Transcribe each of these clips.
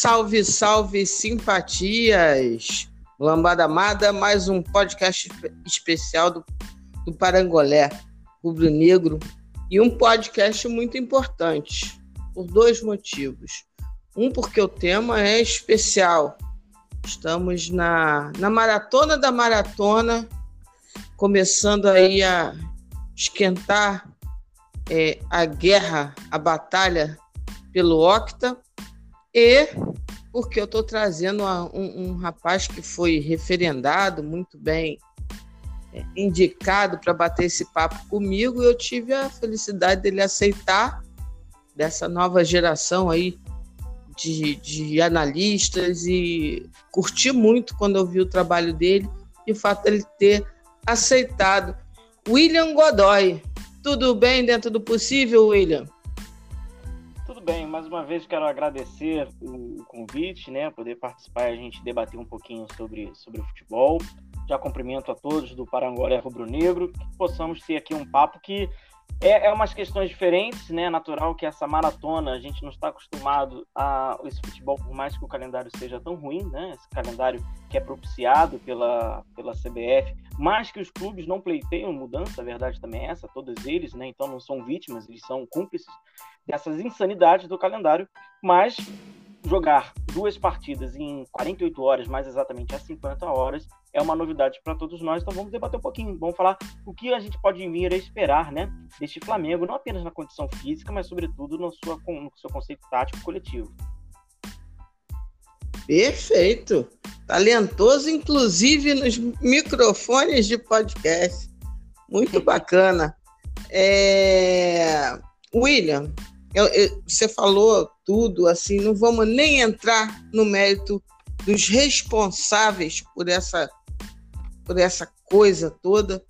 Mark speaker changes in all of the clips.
Speaker 1: salve, salve, simpatias! Lambada Amada, mais um podcast especial do, do Parangolé Rubro Negro e um podcast muito importante por dois motivos. Um, porque o tema é especial. Estamos na, na maratona da maratona, começando aí a esquentar é, a guerra, a batalha pelo Octa e porque eu estou trazendo um, um, rapaz que foi referendado, muito bem é, indicado para bater esse papo comigo, e eu tive a felicidade dele aceitar dessa nova geração aí de, de analistas e curti muito quando eu vi o trabalho dele e o fato dele ter aceitado. William Godoy, tudo bem dentro do possível, William?
Speaker 2: Bem, mais uma vez quero agradecer o convite, né, poder participar e a gente debater um pouquinho sobre, sobre o futebol. Já cumprimento a todos do Parangolé Rubro Negro, que possamos ter aqui um papo que é, é umas questões diferentes, né? Natural que essa maratona, a gente não está acostumado a esse futebol, por mais que o calendário seja tão ruim, né? Esse calendário que é propiciado pela, pela CBF, mas que os clubes não pleiteiam mudança, a verdade também é essa, todos eles, né? Então não são vítimas, eles são cúmplices dessas insanidades do calendário, mas jogar duas partidas em 48 horas, mais exatamente às 50 horas, é uma novidade para todos nós. Então vamos debater um pouquinho, vamos falar o que a gente pode vir a esperar, né, deste Flamengo, não apenas na condição física, mas sobretudo no, sua, no seu conceito tático coletivo.
Speaker 1: Perfeito. Talentoso, inclusive nos microfones de podcast. Muito bacana. É... William, eu, eu, você falou tudo, assim, não vamos nem entrar no mérito dos responsáveis por essa, por essa coisa toda,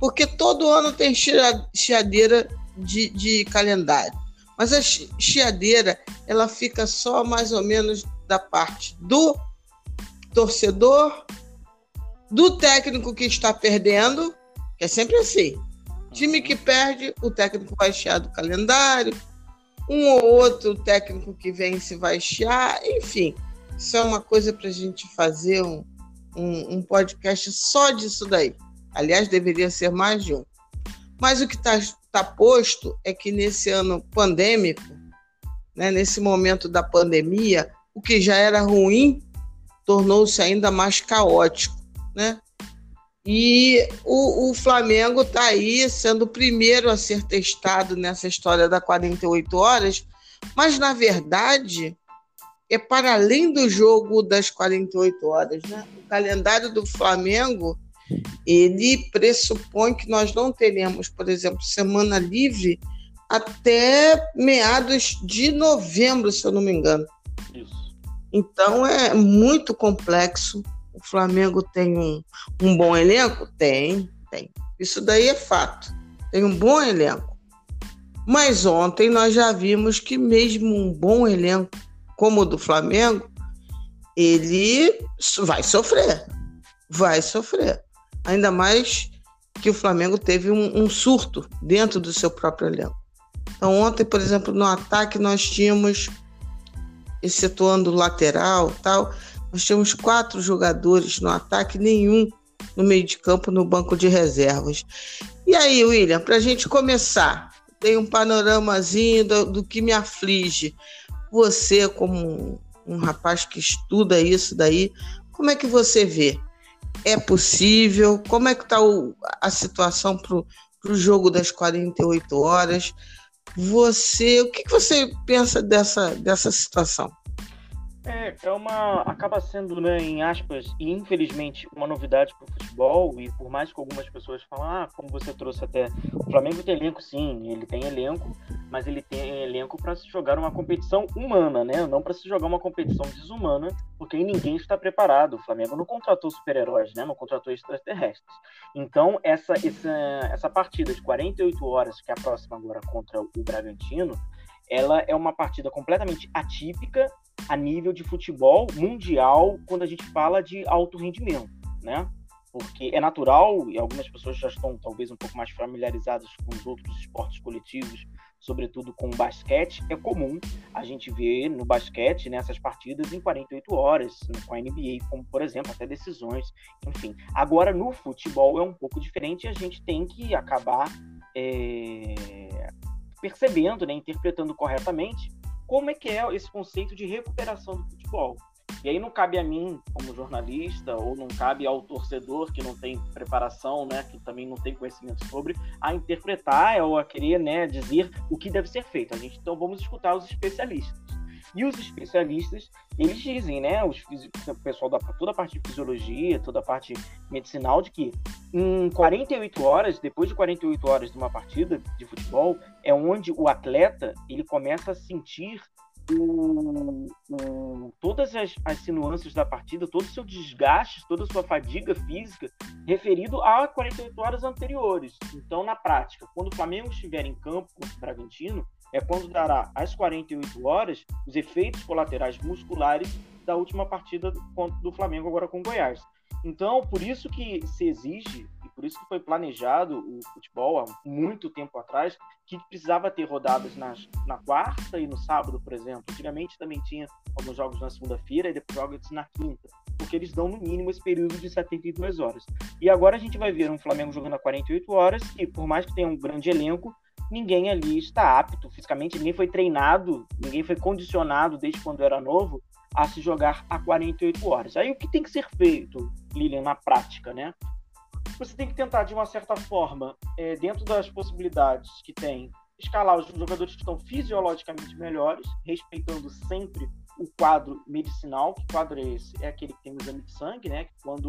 Speaker 1: porque todo ano tem chiadeira de, de calendário. Mas a chiadeira, ela fica só mais ou menos da parte do torcedor, do técnico que está perdendo, que é sempre assim. Time que perde, o técnico vai chiar do calendário, um ou outro técnico que vence vai chiar, enfim, isso é uma coisa para a gente fazer um, um, um, podcast só disso daí. Aliás, deveria ser mais de um. Mas o que está tá posto é que nesse ano pandêmico, né, nesse momento da pandemia, o que já era ruim tornou-se ainda mais caótico. Né? E o, o Flamengo está aí sendo o primeiro a ser testado nessa história da 48 horas, mas na verdade é para além do jogo das 48 horas. Né? O calendário do Flamengo ele pressupõe que nós não teremos, por exemplo, semana livre até meados de novembro, se eu não me engano. Isso. Então é muito complexo o Flamengo tem um, um bom elenco? Tem, tem. Isso daí é fato. Tem um bom elenco. Mas ontem nós já vimos que mesmo um bom elenco como o do Flamengo, ele vai sofrer. Vai sofrer. Ainda mais que o Flamengo teve um, um surto dentro do seu próprio elenco. Então, ontem, por exemplo, no ataque nós tínhamos, excetuando lateral tal, nós tínhamos quatro jogadores no ataque, nenhum no meio de campo, no banco de reservas. E aí, William, para a gente começar, tem um panoramazinho do, do, que me aflige. Você, como um, um rapaz que estuda isso daí, como é que você vê? É possível? Como é que está a situação para o jogo das 48 horas? Você, o que, que você pensa dessa, dessa situação?
Speaker 2: É, é uma. acaba sendo, né, em aspas, e infelizmente, uma novidade para o futebol, e por mais que algumas pessoas falam, ah, como você trouxe até. O Flamengo tem elenco, sim, ele tem elenco, mas ele tem elenco para se jogar uma competição humana, né? Não para se jogar uma competição desumana, porque ninguém está preparado. O Flamengo não contratou super-heróis, né? Não contratou extraterrestres. Então, essa, essa, essa partida de 48 horas, que é a próxima agora contra o Bragantino, ela é uma partida completamente atípica a nível de futebol mundial quando a gente fala de alto rendimento, né? Porque é natural, e algumas pessoas já estão talvez um pouco mais familiarizadas com os outros esportes coletivos, sobretudo com o basquete, é comum a gente ver no basquete nessas partidas em 48 horas, com a NBA, como por exemplo, até decisões, enfim. Agora no futebol é um pouco diferente e a gente tem que acabar é, percebendo, né, interpretando corretamente como é que é esse conceito de recuperação do futebol. E aí não cabe a mim, como jornalista, ou não cabe ao torcedor que não tem preparação, né, que também não tem conhecimento sobre, a interpretar ou a querer né, dizer o que deve ser feito. A gente, então vamos escutar os especialistas. E os especialistas, eles dizem, né, os, o pessoal da toda a parte de fisiologia, toda a parte medicinal, de que em 48 horas, depois de 48 horas de uma partida de futebol, é onde o atleta ele começa a sentir o, o, todas as, as nuances da partida, todo o seu desgaste, toda a sua fadiga física, referido a 48 horas anteriores. Então, na prática, quando o Flamengo estiver em campo contra o Bragantino, é quando dará às 48 horas os efeitos colaterais musculares da última partida do, Flamengo agora com o Goiás. Então, por isso que se exige por isso que foi planejado o futebol há muito tempo atrás, que precisava ter rodadas nas, na quarta e no sábado, por exemplo. Antigamente também tinha alguns jogos na segunda-feira e depois jogos na quinta, porque eles dão no mínimo esse período de 72 horas. E agora a gente vai ver um Flamengo jogando a 48 horas, e por mais que tenha um grande elenco, ninguém ali está apto fisicamente, ninguém foi treinado, ninguém foi condicionado desde quando era novo a se jogar a 48 horas. Aí o que tem que ser feito, Lilian, na prática, né? você tem que tentar, de uma certa forma, é, dentro das possibilidades que tem, escalar os jogadores que estão fisiologicamente melhores, respeitando sempre o quadro medicinal. Que quadro é esse? É aquele que tem o exame de sangue, né? Quando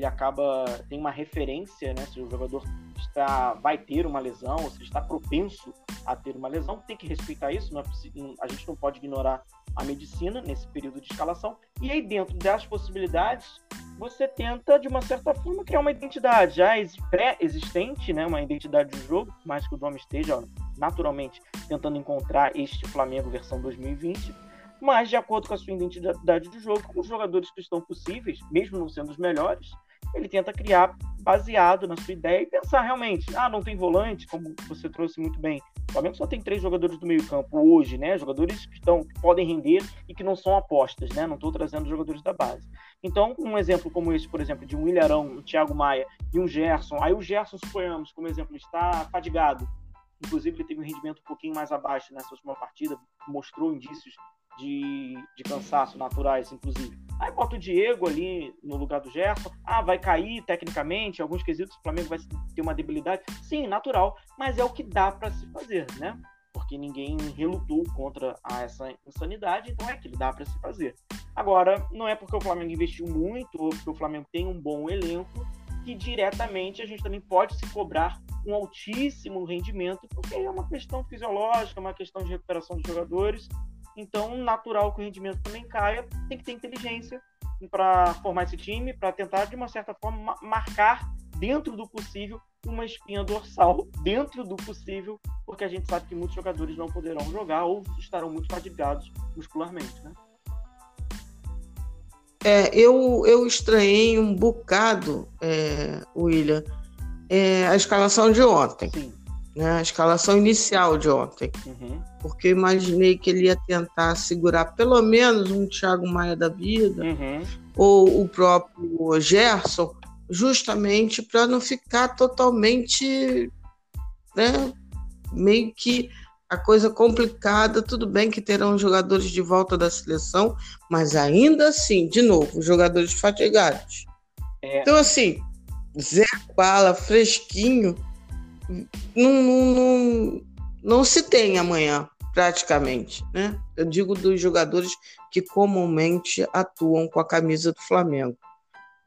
Speaker 2: ele acaba tem uma referência, né? Se o jogador está vai ter uma lesão, ou se está propenso a ter uma lesão, tem que respeitar isso. Não é a gente não pode ignorar a medicina nesse período de escalação. E aí dentro das possibilidades você tenta, de uma certa forma, criar uma identidade já pré-existente, né? uma identidade do jogo, por mais que o Dom esteja naturalmente tentando encontrar este Flamengo versão 2020, mas de acordo com a sua identidade de jogo, com os jogadores que estão possíveis, mesmo não sendo os melhores, ele tenta criar baseado na sua ideia e pensar realmente, ah, não tem volante, como você trouxe muito bem. O Flamengo só tem três jogadores do meio campo hoje, né? Jogadores que, estão, que podem render e que não são apostas, né? Não estou trazendo jogadores da base. Então, um exemplo como esse, por exemplo, de um Ilharão, um Thiago Maia e um Gerson. Aí o Gerson, suponhamos, como exemplo, está fadigado. Inclusive, ele teve um rendimento um pouquinho mais abaixo nessa última partida, mostrou indícios de, de cansaço naturais, inclusive. Aí bota o Diego ali no lugar do Gerson. Ah, vai cair tecnicamente, alguns quesitos o Flamengo vai ter uma debilidade. Sim, natural, mas é o que dá para se fazer, né? Porque ninguém relutou contra essa insanidade, então é que dá para se fazer. Agora, não é porque o Flamengo investiu muito ou porque o Flamengo tem um bom elenco que diretamente a gente também pode se cobrar um altíssimo rendimento, porque é uma questão fisiológica, uma questão de recuperação dos jogadores então, natural que o rendimento também caia, tem que ter inteligência para formar esse time, para tentar, de uma certa forma, marcar dentro do possível uma espinha dorsal, dentro do possível, porque a gente sabe que muitos jogadores não poderão jogar ou estarão muito fadigados muscularmente, né?
Speaker 1: É, eu, eu estranhei um bocado, é, William, é, a escalação de ontem. Sim né, a escalação inicial de ontem. Uhum. Porque eu imaginei que ele ia tentar segurar pelo menos um Thiago Maia da vida, uhum. ou o próprio Gerson, justamente para não ficar totalmente né, meio que a coisa complicada. Tudo bem que terão jogadores de volta da seleção, mas ainda assim, de novo, jogadores fatigados. É. Então, assim, Zé Bala, fresquinho não, não, não, não se tem amanhã, praticamente. Né? Eu digo dos jogadores que comumente atuam com a camisa do Flamengo.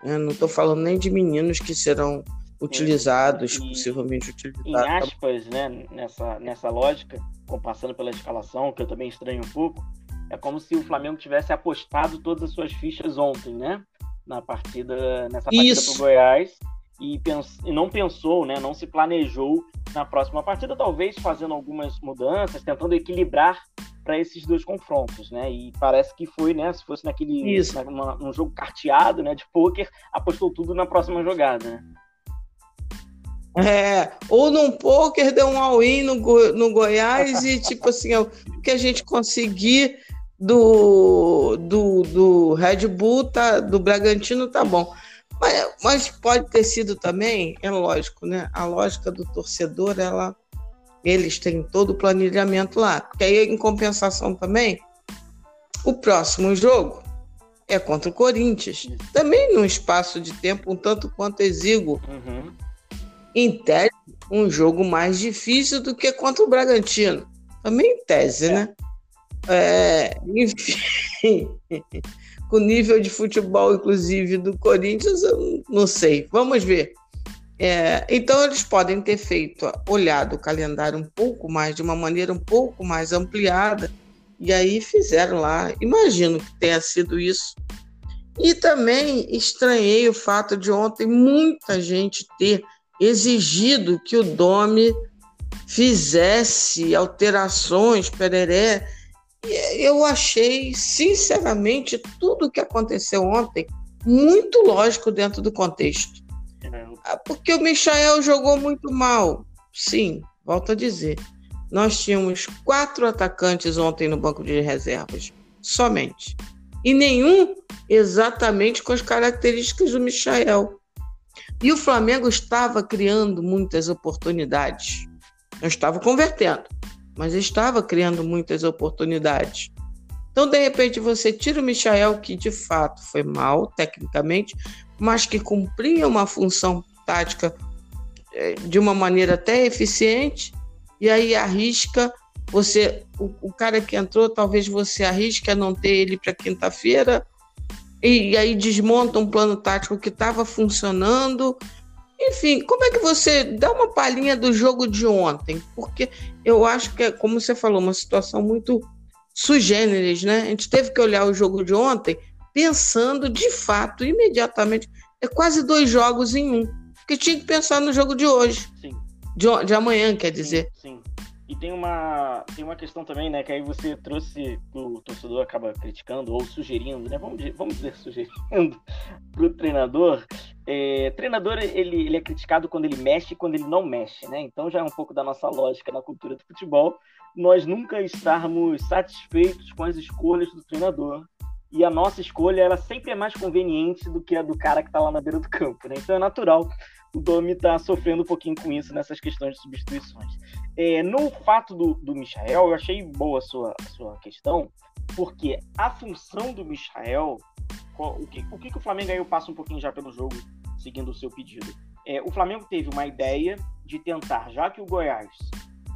Speaker 1: Eu não estou falando nem de meninos que serão utilizados, e, possivelmente utilizados. Em
Speaker 2: aspas, né, nessa, nessa lógica, passando pela escalação, que eu também estranho um pouco, é como se o Flamengo tivesse apostado todas as suas fichas ontem, né? Na partida, nessa partida para o Goiás e, pens e não pensou, né, não se planejou na próxima partida, talvez fazendo algumas mudanças, tentando equilibrar para esses dois confrontos, né? E parece que foi, né? Se fosse naquele na, uma, um jogo carteado, né, de pôquer, apostou tudo na próxima jogada. Né?
Speaker 1: É, ou num poker deu um all-in no, Go, no Goiás e tipo assim, o que a gente conseguir do, do, do Red Bull, tá, do Bragantino, tá bom. Mas, mas pode ter sido também, é lógico, né? A lógica do torcedor, ela, eles têm todo o planejamento lá. Porque aí, em compensação também, o próximo jogo é contra o Corinthians. Também num espaço de tempo um tanto quanto exíguo. Uhum em tese, um jogo mais difícil do que contra o Bragantino. Também em tese, é. né? É, enfim, com o nível de futebol, inclusive, do Corinthians, eu não sei. Vamos ver. É, então, eles podem ter feito, olhado o calendário um pouco mais, de uma maneira um pouco mais ampliada, e aí fizeram lá. Imagino que tenha sido isso. E também estranhei o fato de ontem muita gente ter exigido que o Dome fizesse alterações, pereré. Eu achei, sinceramente, tudo o que aconteceu ontem muito lógico dentro do contexto. É. Ah, porque o Michael jogou muito mal. Sim, volto a dizer. Nós tínhamos quatro atacantes ontem no banco de reservas, somente. E nenhum exatamente com as características do Michael. E o Flamengo estava criando muitas oportunidades. Não estava convertendo, mas estava criando muitas oportunidades. Então, de repente, você tira o Michael, que de fato foi mal tecnicamente, mas que cumpria uma função tática eh, de uma maneira até eficiente, e aí arrisca você, o, o cara que entrou, talvez você arrisque a não ter ele para quinta-feira, e, e aí desmonta um plano tático que estava funcionando. Enfim, como é que você dá uma palhinha do jogo de ontem? Porque eu acho que, é, como você falou, uma situação muito sugêneres, né? A gente teve que olhar o jogo de ontem pensando de fato, imediatamente, é quase dois jogos em um. Porque tinha que pensar no jogo de hoje. Sim. De, de amanhã, quer dizer.
Speaker 2: Sim. sim. E tem uma, tem uma questão também, né? Que aí você trouxe, o torcedor acaba criticando ou sugerindo, né? Vamos, vamos dizer sugerindo para o treinador. É, treinador, ele, ele é criticado quando ele mexe e quando ele não mexe, né? Então já é um pouco da nossa lógica na cultura do futebol. Nós nunca estarmos satisfeitos com as escolhas do treinador. E a nossa escolha, ela sempre é mais conveniente do que a do cara que está lá na beira do campo, né? Então é natural o Domi está sofrendo um pouquinho com isso nessas questões de substituições. É, no fato do, do Michael, eu achei boa a sua, a sua questão, porque a função do Michael, o que, o que, que o Flamengo aí eu passo um pouquinho já pelo jogo, seguindo o seu pedido. É, o Flamengo teve uma ideia de tentar, já que o Goiás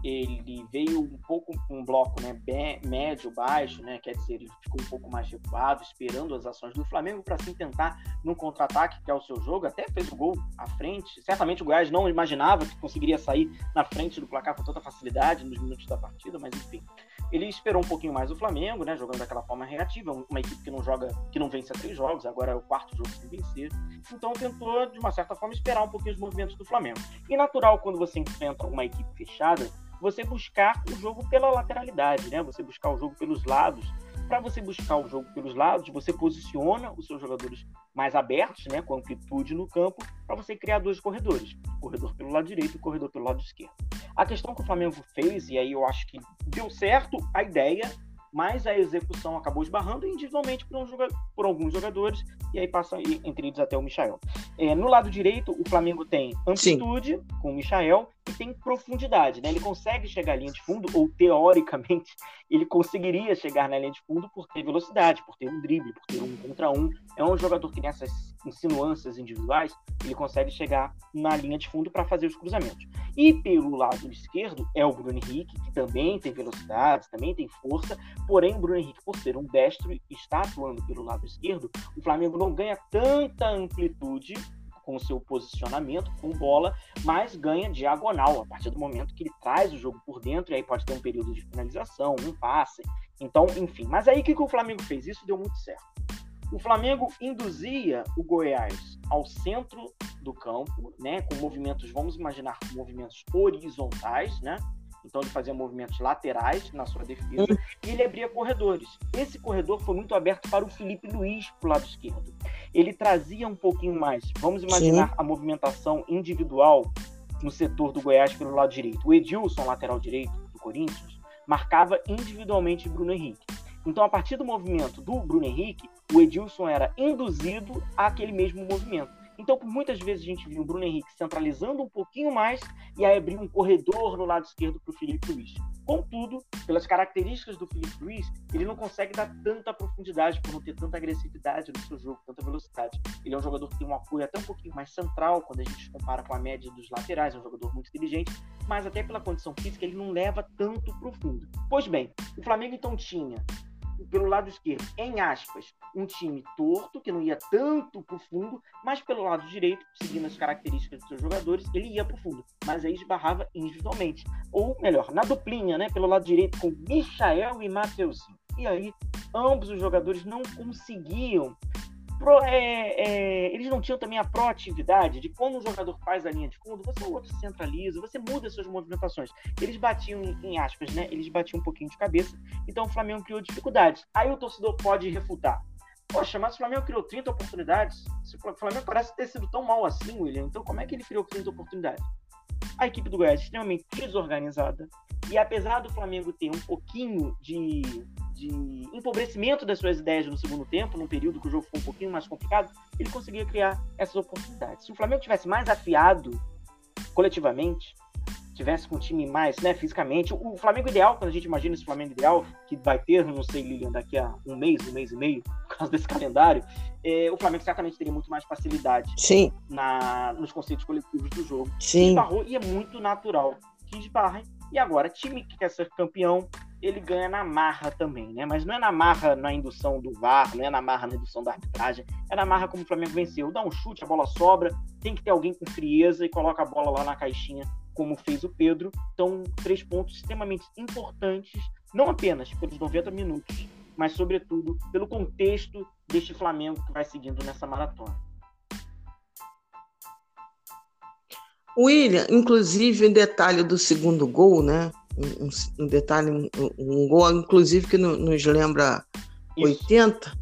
Speaker 2: ele veio um pouco um bloco né, bem, médio, baixo, né, quer dizer, ele ficou um pouco mais recuado, esperando as ações do Flamengo para assim tentar no contra-ataque, que é o seu jogo, até fez o gol à frente. Certamente o Goiás não imaginava que conseguiria sair na frente do placar com tanta facilidade nos minutos da partida, mas enfim. Ele esperou um pouquinho mais o Flamengo, né, jogando daquela forma reativa, uma equipe que não joga, que não vence há três jogos, agora é o quarto jogo sem vencer. Então tentou, de uma certa forma, esperar um pouquinho os movimentos do Flamengo. E natural, quando você enfrenta uma equipe fechada, você buscar o jogo pela lateralidade, né? Você buscar o jogo pelos lados. Para você buscar o jogo pelos lados, você posiciona os seus jogadores mais abertos, né, com amplitude no campo, para você criar dois corredores, corredor pelo lado direito e corredor pelo lado esquerdo. A questão que o Flamengo fez, e aí eu acho que deu certo a ideia, mas a execução acabou esbarrando individualmente por, um por alguns jogadores, e aí passa entre eles até o Michael. É, no lado direito, o Flamengo tem amplitude Sim. com o Michael e tem profundidade, né? Ele consegue chegar à linha de fundo, ou teoricamente, ele conseguiria chegar na linha de fundo por ter velocidade, por ter um drible, por ter um contra um. É um jogador que nessas insinuâncias individuais, ele consegue chegar na linha de fundo para fazer os cruzamentos. E pelo lado esquerdo é o Bruno Henrique, que também tem velocidade, também tem força, porém o Bruno Henrique, por ser um destro e está atuando pelo lado esquerdo, o Flamengo não ganha tanta amplitude com o seu posicionamento, com bola, mas ganha diagonal a partir do momento que ele traz o jogo por dentro, e aí pode ter um período de finalização, um passe. Então, enfim. Mas aí o que, que o Flamengo fez? Isso deu muito certo. O Flamengo induzia o Goiás ao centro do campo, né, com movimentos, vamos imaginar, movimentos horizontais, né? Então ele fazia movimentos laterais na sua defesa e ele abria corredores. Esse corredor foi muito aberto para o Felipe Luiz para o lado esquerdo. Ele trazia um pouquinho mais. Vamos imaginar Sim. a movimentação individual no setor do Goiás pelo lado direito. O Edilson, lateral direito do Corinthians, marcava individualmente Bruno Henrique. Então, a partir do movimento do Bruno Henrique, o Edilson era induzido àquele mesmo movimento. Então, muitas vezes a gente viu o Bruno Henrique centralizando um pouquinho mais e aí abrir um corredor no lado esquerdo para o Felipe Luiz. Contudo, pelas características do Felipe Luiz, ele não consegue dar tanta profundidade por não ter tanta agressividade no seu jogo, tanta velocidade. Ele é um jogador que tem um apoio até um pouquinho mais central quando a gente compara com a média dos laterais, é um jogador muito inteligente, mas até pela condição física ele não leva tanto profundo. Pois bem, o Flamengo então tinha pelo lado esquerdo, em aspas, um time torto, que não ia tanto pro fundo, mas pelo lado direito, seguindo as características dos seus jogadores, ele ia pro fundo, mas aí esbarrava individualmente. Ou melhor, na duplinha, né, pelo lado direito, com Michael e Mateuzinho. E aí, ambos os jogadores não conseguiam pro, é, é, eles não tinham também a proatividade de quando um jogador faz a linha de fundo, você o outro centraliza, você muda suas movimentações. Eles batiam em, em aspas, né? Eles batiam um pouquinho de cabeça, então o Flamengo criou dificuldades. Aí o torcedor pode refutar. Poxa, mas o Flamengo criou 30 oportunidades. O Flamengo parece ter sido tão mal assim, William. Então, como é que ele criou 30 oportunidades? A equipe do Goiás é extremamente desorganizada. E apesar do Flamengo ter um pouquinho de de empobrecimento das suas ideias no segundo tempo, num período que o jogo ficou um pouquinho mais complicado, ele conseguia criar essas oportunidades. Se o Flamengo tivesse mais afiado coletivamente, tivesse com um time mais, né, fisicamente, o Flamengo ideal, quando a gente imagina esse Flamengo ideal, que vai ter, não sei, Lilian, daqui a um mês, um mês e meio, por causa desse calendário, é, o Flamengo certamente teria muito mais facilidade
Speaker 1: Sim.
Speaker 2: Na, nos conceitos coletivos do jogo.
Speaker 1: Sim.
Speaker 2: Esbarrou, e é muito natural que esbarrem. E agora, time que quer ser campeão ele ganha na marra também, né? Mas não é na marra na indução do VAR, não é na marra na indução da arbitragem, é na marra como o Flamengo venceu. Dá um chute, a bola sobra, tem que ter alguém com frieza e coloca a bola lá na caixinha, como fez o Pedro. Então, três pontos extremamente importantes, não apenas pelos 90 minutos, mas, sobretudo, pelo contexto deste Flamengo que vai seguindo nessa maratona.
Speaker 1: William, inclusive, um detalhe do segundo gol, né? Um, um detalhe, um, um, gol, inclusive, que no, nos lembra Isso. 80.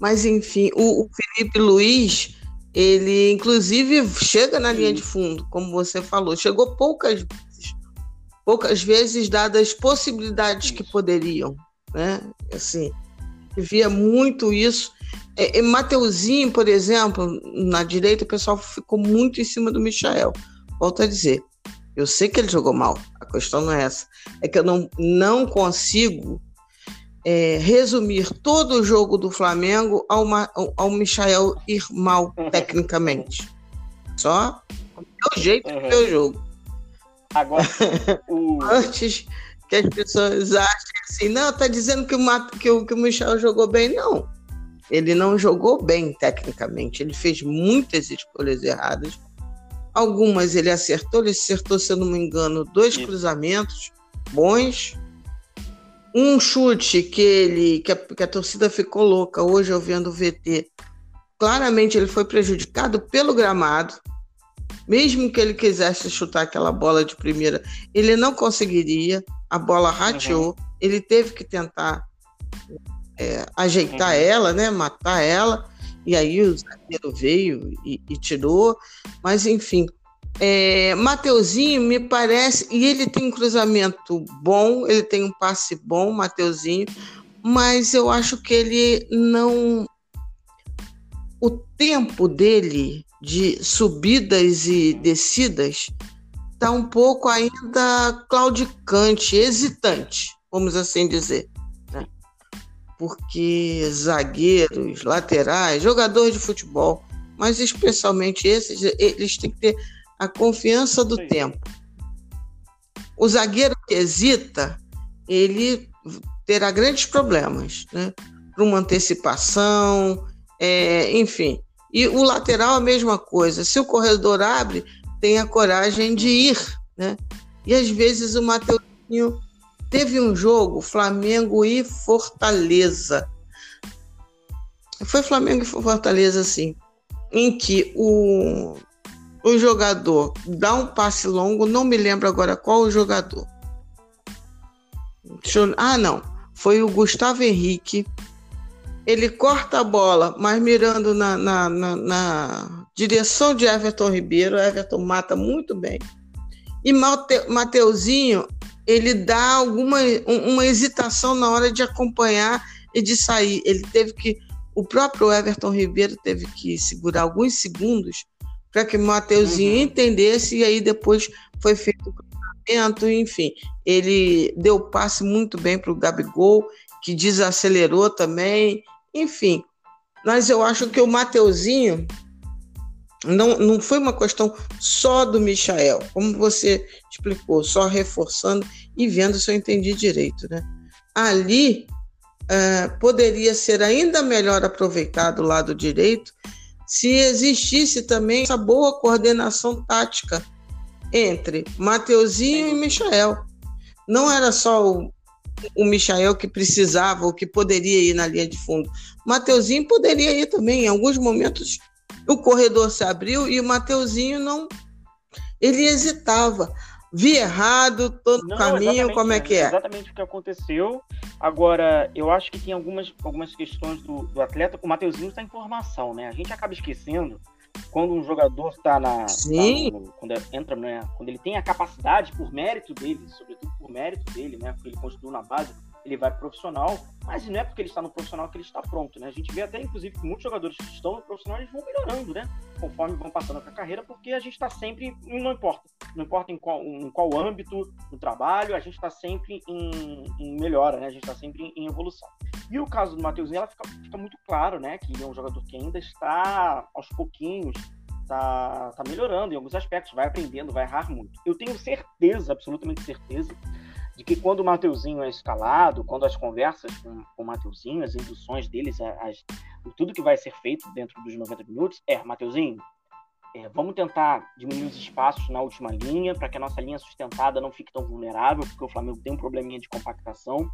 Speaker 1: Mas, enfim, o, o, Felipe Luiz, ele, inclusive, chega na linha de fundo, como você falou. Chegou poucas vezes. Poucas vezes, dadas as possibilidades isso. que poderiam. Né? Assim, via muito isso. É, é, Mateuzinho, por exemplo, na direita, o pessoal ficou muito em cima do Michael. Volto a dizer, eu sei que ele jogou mal, questão não é essa. É que eu não, não consigo é, resumir todo o jogo do Flamengo ao, ao Michael ir mal tecnicamente. Só o jeito uhum. de ver o jogo.
Speaker 2: Agora,
Speaker 1: o... Antes que as pessoas achem assim, não, tá dizendo que o, que o, que o Michel jogou bem. Não. Ele não jogou bem tecnicamente. Ele fez muitas escolhas erradas Algumas ele acertou, ele acertou, se eu não me engano, dois Isso. cruzamentos bons. Um chute que ele que a, que a torcida ficou louca hoje eu vendo o VT. Claramente ele foi prejudicado pelo gramado. Mesmo que ele quisesse chutar aquela bola de primeira, ele não conseguiria. A bola rateou. Uhum. Ele teve que tentar é, ajeitar uhum. ela, né? Matar ela e aí o zagueiro veio e, e tirou, mas enfim. É, Mateuzinho me parece, e ele tem um cruzamento bom, ele tem um passe bom, Mateuzinho, mas eu acho que ele não. O tempo dele de subidas e descidas está um pouco ainda claudicante, hesitante, vamos assim dizer porque zagueiros, laterais, jogadores de futebol, mas especialmente esses, eles têm que ter a confiança do Sim. tempo. O zagueiro que hesita, ele terá grandes problemas, né? Para uma antecipação, é, enfim. E o lateral a mesma coisa. Se o corredor abre, tem a coragem de ir, né? E às vezes o Mateuzinho Teve um jogo, Flamengo e Fortaleza. Foi Flamengo e Fortaleza, sim. Em que o, o jogador dá um passe longo, não me lembro agora qual o jogador. Eu, ah, não. Foi o Gustavo Henrique. Ele corta a bola, mas mirando na, na, na, na direção de Everton Ribeiro. Everton mata muito bem. E Mate, Mateuzinho, ele dá alguma uma hesitação na hora de acompanhar e de sair. Ele teve que o próprio Everton Ribeiro teve que segurar alguns segundos para que o Mateuzinho uhum. entendesse e aí depois foi feito o cruzamento, enfim. Ele deu passe muito bem para o Gabigol, que desacelerou também, enfim. Mas eu acho que o Mateuzinho não, não foi uma questão só do Michael, como você explicou, só reforçando e vendo se eu entendi direito, né? Ali uh, poderia ser ainda melhor aproveitado o lado direito se existisse também essa boa coordenação tática entre Mateuzinho e Michael. Não era só o, o Michael que precisava ou que poderia ir na linha de fundo. Mateuzinho poderia ir também. Em alguns momentos o corredor se abriu e o Mateuzinho não. Ele hesitava. Vi errado, todo não, caminho, como é que é?
Speaker 2: Exatamente o que aconteceu. Agora, eu acho que tem algumas, algumas questões do, do atleta. O Mateuzinho está em formação, né? A gente acaba esquecendo quando um jogador está na.
Speaker 1: Sim.
Speaker 2: Tá no, quando entra, né? Quando ele tem a capacidade, por mérito dele, sobretudo por mérito dele, né? Porque ele construiu na base ele vai pro profissional, mas não é porque ele está no profissional que ele está pronto, né? A gente vê até, inclusive, que muitos jogadores que estão no profissional, eles vão melhorando, né? Conforme vão passando a carreira, porque a gente está sempre, não importa, não importa em qual, em qual âmbito no trabalho, a gente está sempre em, em, melhora, né? A gente está sempre em, evolução. E o caso do Matheusinho, ela fica, fica muito claro, né? Que ele é um jogador que ainda está aos pouquinhos tá, tá melhorando em alguns aspectos, vai aprendendo, vai errar muito. Eu tenho certeza, absolutamente certeza, de que quando o Mateuzinho é escalado, quando as conversas com, com o Mateuzinho, as induções deles, as, tudo que vai ser feito dentro dos 90 minutos é, Mateuzinho, é, vamos tentar diminuir os espaços na última linha para que a nossa linha sustentada não fique tão vulnerável, porque o Flamengo tem um probleminha de compactação.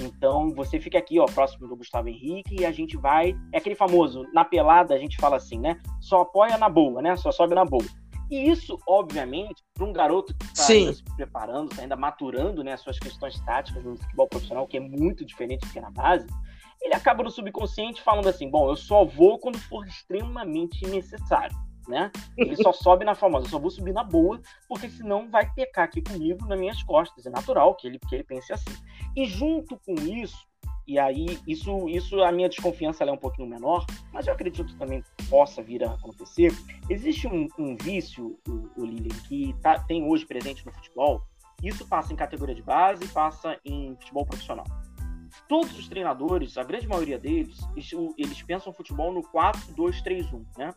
Speaker 2: Então, você fica aqui, ó, próximo do Gustavo Henrique e a gente vai. É aquele famoso, na pelada a gente fala assim, né? Só apoia na boa, né? Só sobe na boa. E isso, obviamente, para um garoto que está se preparando, está ainda maturando né, suas questões táticas no futebol profissional, que é muito diferente do que é na base, ele acaba no subconsciente falando assim: bom, eu só vou quando for extremamente necessário. Né? Ele só sobe na famosa, eu só vou subir na boa, porque senão vai pecar aqui comigo nas minhas costas. É natural que ele, que ele pense assim. E junto com isso, e aí, isso, isso a minha desconfiança é um pouquinho menor, mas eu acredito que também possa vir a acontecer. Existe um, um vício, o, o Lilian, que tá, tem hoje presente no futebol. Isso passa em categoria de base, passa em futebol profissional. Todos os treinadores, a grande maioria deles, eles, pensam futebol no 4-2-3-1, né?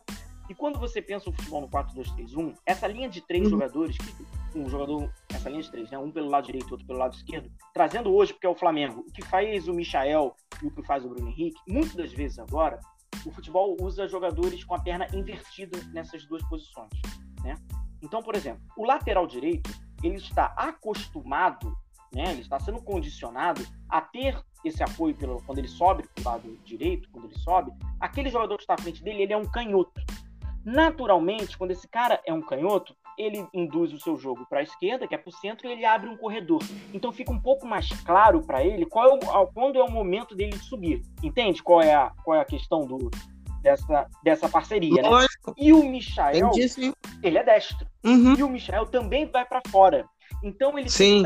Speaker 2: E quando você pensa o futebol no 4-2-3-1, essa linha de três uhum. jogadores, que, um jogador, essa linha de três, né? um pelo lado direito, outro pelo lado esquerdo, trazendo hoje, porque é o Flamengo, o que faz o Michael e o que faz o Bruno Henrique, muitas das vezes agora, o futebol usa jogadores com a perna invertida nessas duas posições. Né? Então, por exemplo, o lateral direito, ele está acostumado, né? ele está sendo condicionado a ter esse apoio pelo, quando ele sobe para o lado direito, quando ele sobe, aquele jogador que está à frente dele, ele é um canhoto. Naturalmente, quando esse cara é um canhoto, ele induz o seu jogo para a esquerda, que é para o centro, e ele abre um corredor. Então fica um pouco mais claro para ele qual é o, quando é o momento dele de subir. Entende qual é a, qual é a questão do, dessa, dessa parceria, né? E o Michael, ele é destro. Uhum. E o Michael também vai para fora. Então ele
Speaker 1: Sim.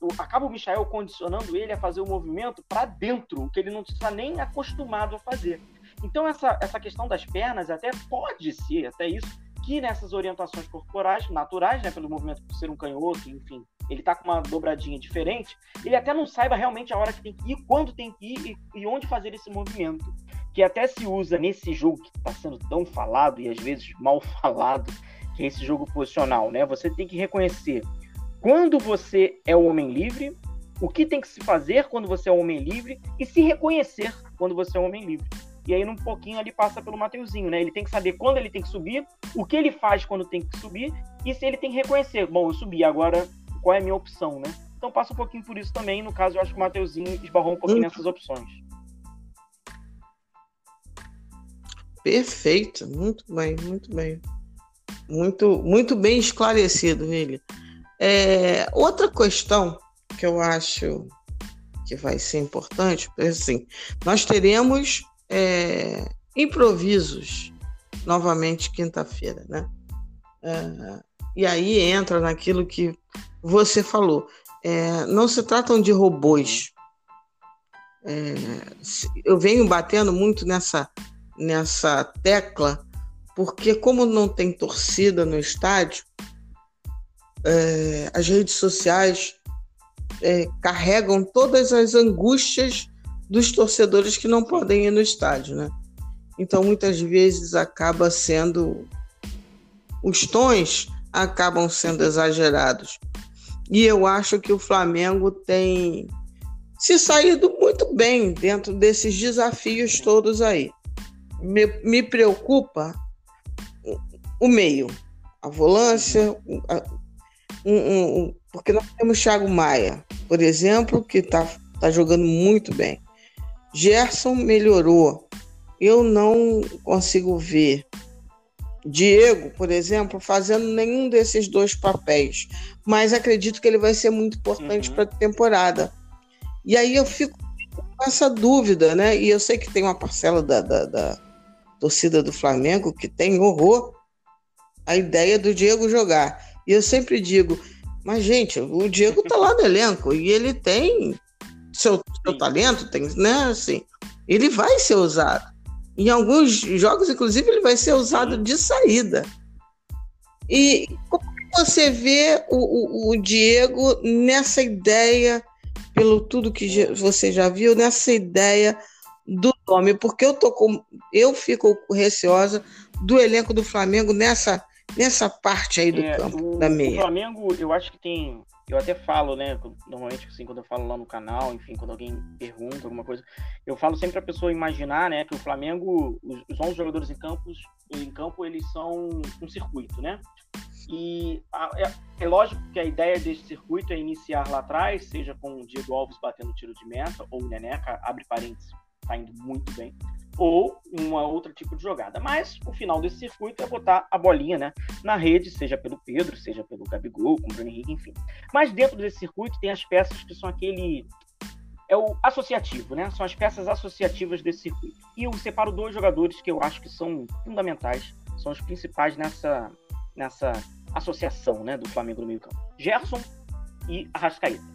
Speaker 2: O, acaba o Michael condicionando ele a fazer o movimento para dentro, o que ele não está nem acostumado a fazer. Então, essa, essa questão das pernas até pode ser, até isso, que nessas orientações corporais naturais, né, pelo movimento por ser um canhoto, enfim, ele tá com uma dobradinha diferente, ele até não saiba realmente a hora que tem que ir, quando tem que ir e, e onde fazer esse movimento. Que até se usa nesse jogo que está sendo tão falado e às vezes mal falado, que é esse jogo posicional, né? Você tem que reconhecer quando você é o homem livre, o que tem que se fazer quando você é o homem livre e se reconhecer quando você é o homem livre. E aí, num pouquinho, ali passa pelo Mateuzinho, né? Ele tem que saber quando ele tem que subir, o que ele faz quando tem que subir, e se ele tem que reconhecer, bom, eu subi, agora qual é a minha opção, né? Então passa um pouquinho por isso também. No caso, eu acho que o Mateuzinho esbarrou um pouquinho nessas opções.
Speaker 1: Perfeito, muito bem, muito bem. Muito, muito bem esclarecido, ele. É, outra questão que eu acho que vai ser importante, assim, nós teremos é, improvisos novamente quinta-feira, né? É, E aí entra naquilo que você falou. É, não se tratam de robôs. É, eu venho batendo muito nessa, nessa tecla, porque como não tem torcida no estádio, é, as redes sociais é, carregam todas as angústias dos torcedores que não podem ir no estádio, né? Então muitas vezes acaba sendo os tons acabam sendo exagerados. E eu acho que o Flamengo tem se saído muito bem dentro desses desafios todos aí. Me, me preocupa o meio, a volância, a, um, um, porque nós temos Thiago Maia, por exemplo, que está tá jogando muito bem. Gerson melhorou. Eu não consigo ver Diego, por exemplo, fazendo nenhum desses dois papéis, mas acredito que ele vai ser muito importante uhum. para a temporada. E aí eu fico com essa dúvida, né? E eu sei que tem uma parcela da, da, da torcida do Flamengo que tem horror a ideia do Diego jogar. E eu sempre digo, mas gente, o Diego tá lá no elenco e ele tem seu, seu talento, tem, né? Assim, ele vai ser usado. Em alguns jogos, inclusive, ele vai ser usado de saída. E como você vê o, o, o Diego nessa ideia, pelo tudo que você já viu, nessa ideia do nome? Porque eu tô com, eu fico receosa do elenco do Flamengo nessa nessa parte aí do é, campo
Speaker 2: o,
Speaker 1: da meia.
Speaker 2: O Flamengo, eu acho que tem eu até falo, né, normalmente assim, quando eu falo lá no canal, enfim, quando alguém pergunta alguma coisa, eu falo sempre a pessoa imaginar, né, que o Flamengo, os, os 11 jogadores em campos, em campo, eles são um circuito, né? E a, é, é, lógico que a ideia desse circuito é iniciar lá atrás, seja com o Diego Alves batendo tiro de meta, ou o Neneca, abre parênteses, tá indo muito bem ou uma outra tipo de jogada. Mas o final desse circuito é botar a bolinha né, na rede, seja pelo Pedro, seja pelo Gabigol, com o Bruno Henrique, enfim. Mas dentro desse circuito tem as peças que são aquele. É o associativo, né? São as peças associativas desse circuito. E eu separo dois jogadores que eu acho que são fundamentais, são os principais nessa, nessa associação né, do Flamengo no meio-campo: Gerson e Arrascaeta.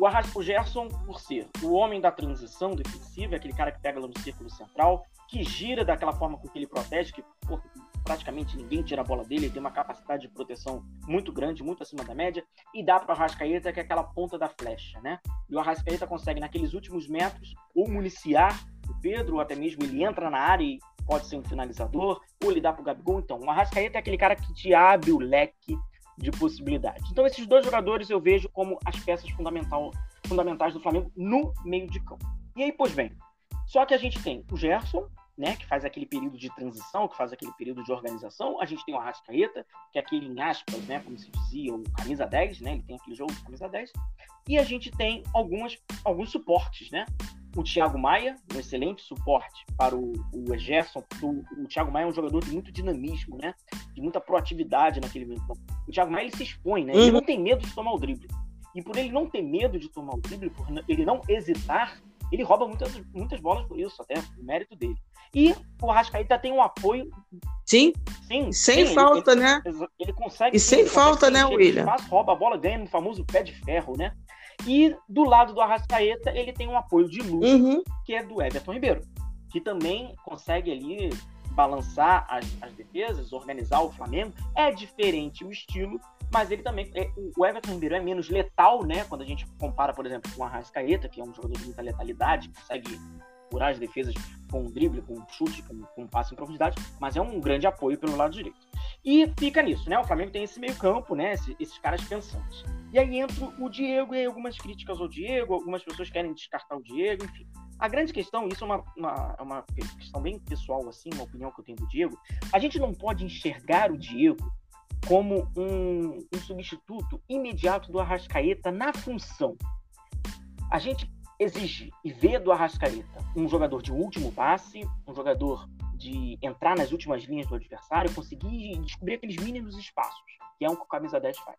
Speaker 2: O Arrasco Gerson, por ser o homem da transição defensiva, aquele cara que pega lá no círculo central, que gira daquela forma com que ele protege, que pô, praticamente ninguém tira a bola dele, ele tem uma capacidade de proteção muito grande, muito acima da média, e dá para o Arrascaeta, que é aquela ponta da flecha, né? E o Arrascaeta consegue, naqueles últimos metros, ou municiar o Pedro, ou até mesmo ele entra na área e pode ser um finalizador, ou ele dá para o Gabigol. Então, o Arrascaeta é aquele cara que te abre o leque de possibilidades. Então, esses dois jogadores eu vejo como as peças fundamentais do Flamengo no meio de campo. E aí, pois bem, só que a gente tem o Gerson, né, que faz aquele período de transição, que faz aquele período de organização. A gente tem o Arrascaeta, que é aquele em aspas, né, como se dizia, o camisa 10, né, ele tem aquele jogo camisa 10. E a gente tem algumas, alguns suportes, né? o Thiago Maia, um excelente suporte para o, o Gerson. O, o Thiago Maia é um jogador de muito dinamismo, né? De muita proatividade naquele meio O Thiago Maia ele se expõe, né? Ele uhum. não tem medo de tomar o drible. E por ele não ter medo de tomar o drible, por ele não hesitar, ele rouba muitas, muitas bolas por isso, até o mérito dele. E o Arrascaeta tem um apoio.
Speaker 1: Sim. Sim. Sem sim, falta,
Speaker 2: ele,
Speaker 1: né?
Speaker 2: Ele, ele consegue.
Speaker 1: E sem falta, né, William?
Speaker 2: Espaço, rouba a bola, ganha no famoso pé de ferro, né? E do lado do Arrascaeta, ele tem um apoio de luxo, uhum. que é do Everton Ribeiro, que também consegue ali balançar as, as, defesas, organizar o Flamengo. É diferente o estilo, mas ele também. É, o Everton Ribeiro é menos letal, né? Quando a gente compara, por exemplo, com o Arrascaeta, que é um jogador de muita letalidade, consegue curar as defesas com um drible, com um chute, com, com um passe em profundidade, mas é um grande apoio pelo lado direito. E fica nisso, né? O Flamengo tem esse meio-campo, né? Esses, esses caras pensantes. E aí entra o Diego, e algumas críticas ao Diego, algumas pessoas querem descartar o Diego, enfim. A grande questão, isso é uma, uma, é uma questão bem pessoal, assim, uma opinião que eu tenho do Diego. A gente não pode enxergar o Diego como um, um substituto imediato do Arrascaeta na função. A gente exige e vê do Arrascaeta um jogador de último passe, um jogador de entrar nas últimas linhas do adversário, conseguir descobrir aqueles mínimos espaços, que é o que o camisa 10 faz.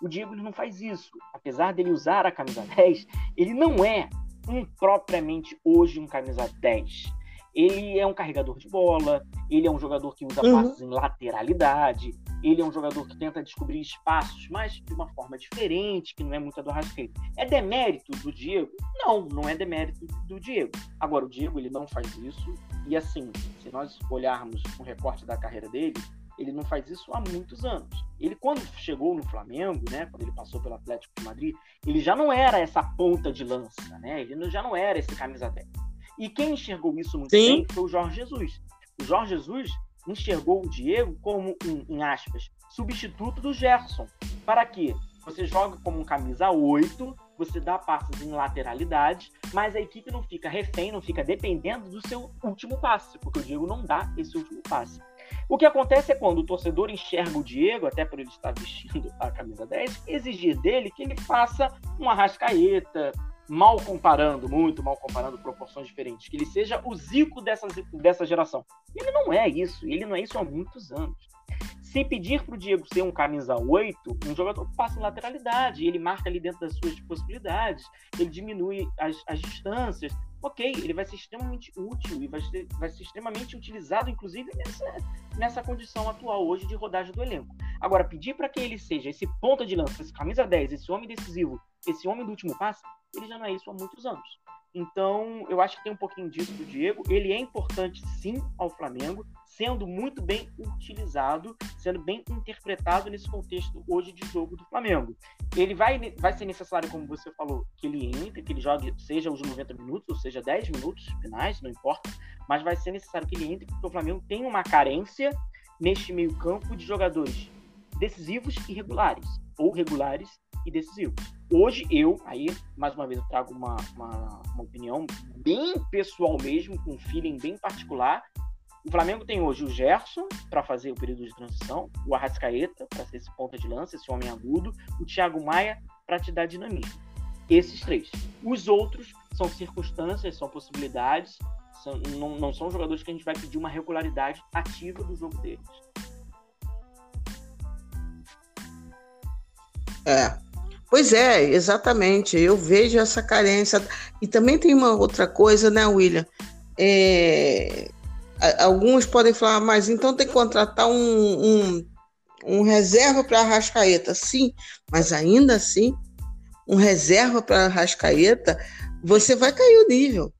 Speaker 2: O Diego ele não faz isso. Apesar dele usar a camisa 10, ele não é um propriamente hoje um camisa 10. Ele é um carregador de bola, ele é um jogador que usa uhum. passos em lateralidade, ele é um jogador que tenta descobrir espaços, mas de uma forma diferente, que não é muito a do Arrascaeta. É demérito do Diego? Não, não é demérito do Diego. Agora, o Diego ele não faz isso, e assim, se nós olharmos um recorte da carreira dele, ele não faz isso há muitos anos. Ele, quando chegou no Flamengo, né, quando ele passou pelo Atlético de Madrid, ele já não era essa ponta de lança, né? Ele já não era esse camisa 10. E quem enxergou isso muito Sim. bem foi o Jorge Jesus. O Jorge Jesus enxergou o Diego como um, em aspas, substituto do Gerson. Para quê? Você joga como um camisa 8, você dá passes em lateralidade, mas a equipe não fica refém, não fica dependendo do seu último passe, porque o Diego não dá esse último passe. O que acontece é quando o torcedor enxerga o Diego, até por ele estar vestindo a camisa 10, exigir dele que ele faça uma rascaeta, mal comparando, muito mal comparando proporções diferentes, que ele seja o Zico dessa, dessa geração. Ele não é isso, ele não é isso há muitos anos. Se pedir para o Diego ser um camisa 8, um jogador passa em lateralidade, ele marca ali dentro das suas possibilidades, ele diminui as, as distâncias, ok, ele vai ser extremamente útil e vai ser, vai ser extremamente utilizado, inclusive, nessa, nessa condição atual hoje de rodagem do elenco. Agora, pedir para que ele seja esse ponta de lança, esse camisa 10, esse homem decisivo, esse homem do último passe, ele já não é isso há muitos anos. Então, eu acho que tem um pouquinho disso do Diego. Ele é importante, sim, ao Flamengo, sendo muito bem utilizado, sendo bem interpretado nesse contexto hoje de jogo do Flamengo. Ele vai, vai ser necessário, como você falou, que ele entre, que ele jogue, seja os 90 minutos, ou seja, 10 minutos finais, não importa, mas vai ser necessário que ele entre, porque o Flamengo tem uma carência neste meio-campo de jogadores decisivos e regulares, ou regulares e decisivos. Hoje eu, aí, mais uma vez, eu trago uma, uma, uma opinião bem pessoal mesmo, com um feeling bem particular. O Flamengo tem hoje o Gerson para fazer o período de transição, o Arrascaeta para ser esse ponta de lança, esse homem agudo, o Thiago Maia para te dar dinamismo. Esses três. Os outros são circunstâncias, são possibilidades, são, não, não são jogadores que a gente vai pedir uma regularidade ativa do jogo deles.
Speaker 1: É, Pois é, exatamente. Eu vejo essa carência. E também tem uma outra coisa, né, William? É, alguns podem falar, mas então tem que contratar um, um, um reserva para a Rascaeta. Sim, mas ainda assim, um reserva para a Rascaeta, você vai cair o nível.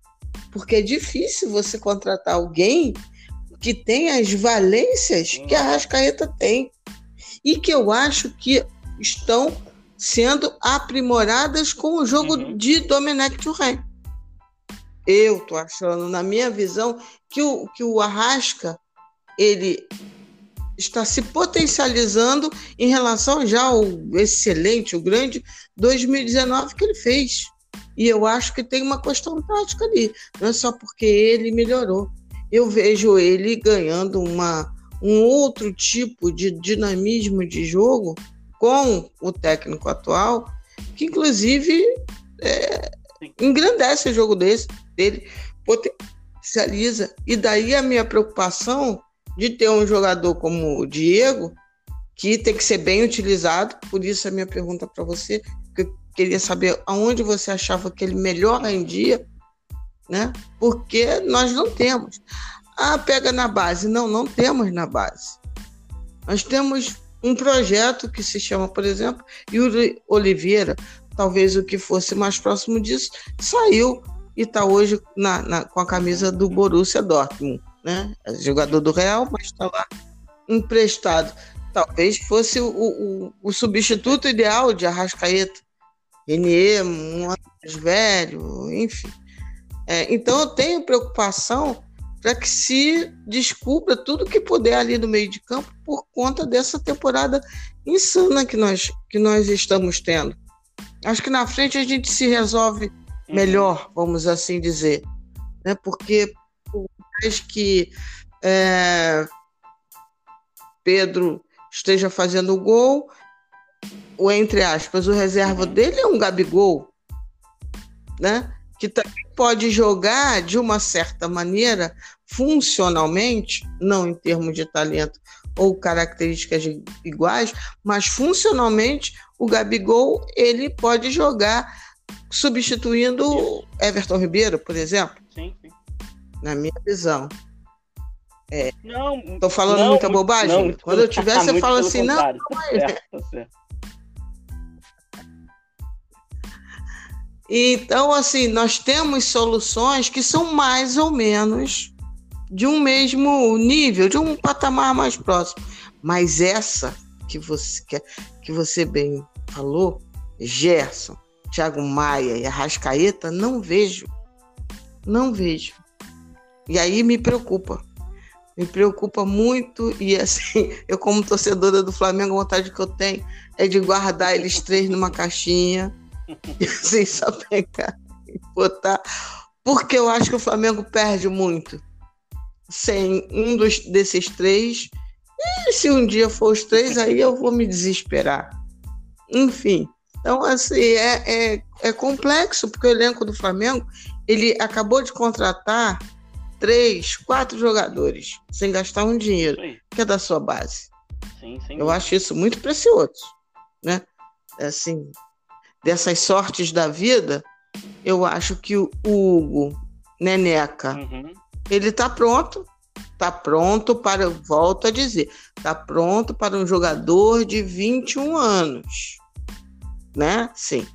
Speaker 1: Porque é difícil você contratar alguém que tem as valências que a Rascaeta tem. E que eu acho que estão sendo aprimoradas com o jogo uhum. de Domenech Thuram. Eu tô achando, na minha visão, que o, que o Arrasca ele está se potencializando em relação já ao excelente, o grande 2019 que ele fez. E eu acho que tem uma questão tática ali, não é só porque ele melhorou. Eu vejo ele ganhando uma, um outro tipo de dinamismo de jogo com o técnico atual, que inclusive é, engrandece o jogo desse, dele, potencializa. E daí a minha preocupação de ter um jogador como o Diego, que tem que ser bem utilizado, por isso a minha pergunta para você, que eu queria saber aonde você achava que ele melhor rendia, né? Porque nós não temos. Ah, pega na base. Não, não temos na base. Nós temos um projeto que se chama, por exemplo, Yuri Oliveira, talvez o que fosse mais próximo disso, saiu e está hoje na, na, com a camisa do Borussia Dortmund, né? É jogador do Real, mas está lá emprestado. Talvez fosse o, o, o, substituto ideal de Arrascaeta. Renier, um mais velho, enfim. É, então eu tenho preocupação para que se descubra tudo que puder ali no meio de campo por conta dessa temporada insana que nós, que nós estamos tendo. Acho que na frente a gente se resolve. Melhor, vamos assim dizer, né? porque por mais que é, Pedro esteja fazendo o gol, o entre aspas, o reserva uhum. dele é um Gabigol, né? que também pode jogar de uma certa maneira, funcionalmente, não em termos de talento ou características iguais, mas funcionalmente o Gabigol ele pode jogar substituindo Everton Ribeiro, por exemplo. Sim, sim. Na minha visão.
Speaker 2: É. Não,
Speaker 1: tô falando não, muita bobagem? Não, Quando eu tiver, você fala assim, não. Tá certo, tá certo. Então, assim, nós temos soluções que são mais ou menos de um mesmo nível, de um patamar mais próximo. Mas essa que você, que, que você bem falou, Gerson, Thiago Maia e Arrascaeta, não vejo. Não vejo. E aí me preocupa. Me preocupa muito. E assim, eu, como torcedora do Flamengo, a vontade que eu tenho é de guardar eles três numa caixinha. E assim, só pegar e botar. Porque eu acho que o Flamengo perde muito sem um dos, desses três. E se um dia for os três, aí eu vou me desesperar. Enfim. Então, assim, é, é, é complexo, porque o elenco do Flamengo ele acabou de contratar três, quatro jogadores, sem gastar um dinheiro, que é da sua base. Sim, sim. Eu acho isso muito precioso, né? Assim, dessas sortes da vida, eu acho que o Hugo, Neneca, uhum. ele tá pronto, tá pronto para, volto a dizer, tá pronto para um jogador de 21 anos né? Sim.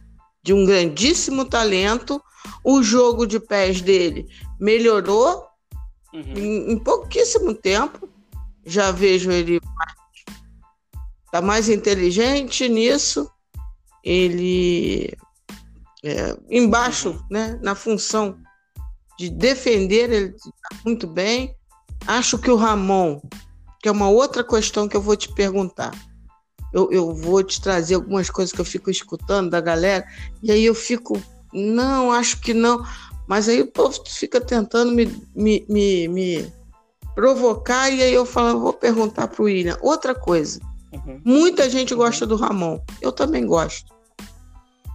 Speaker 1: De um grandíssimo talento. O jogo de pés dele melhorou uhum. em, em, pouquíssimo tempo. Já vejo ele tá mais inteligente nisso. Ele é, embaixo, uhum. né, na função de defender, ele tá muito bem. Acho que o Ramon, que é uma outra questão que eu vou te perguntar eu, eu vou te trazer algumas coisas que eu fico escutando da galera, e aí eu fico, não, acho que não. Mas aí o povo fica tentando me, me, me, me provocar, e aí eu falo, vou perguntar para o William. Outra coisa, uhum. muita gente gosta do Ramon, eu também gosto.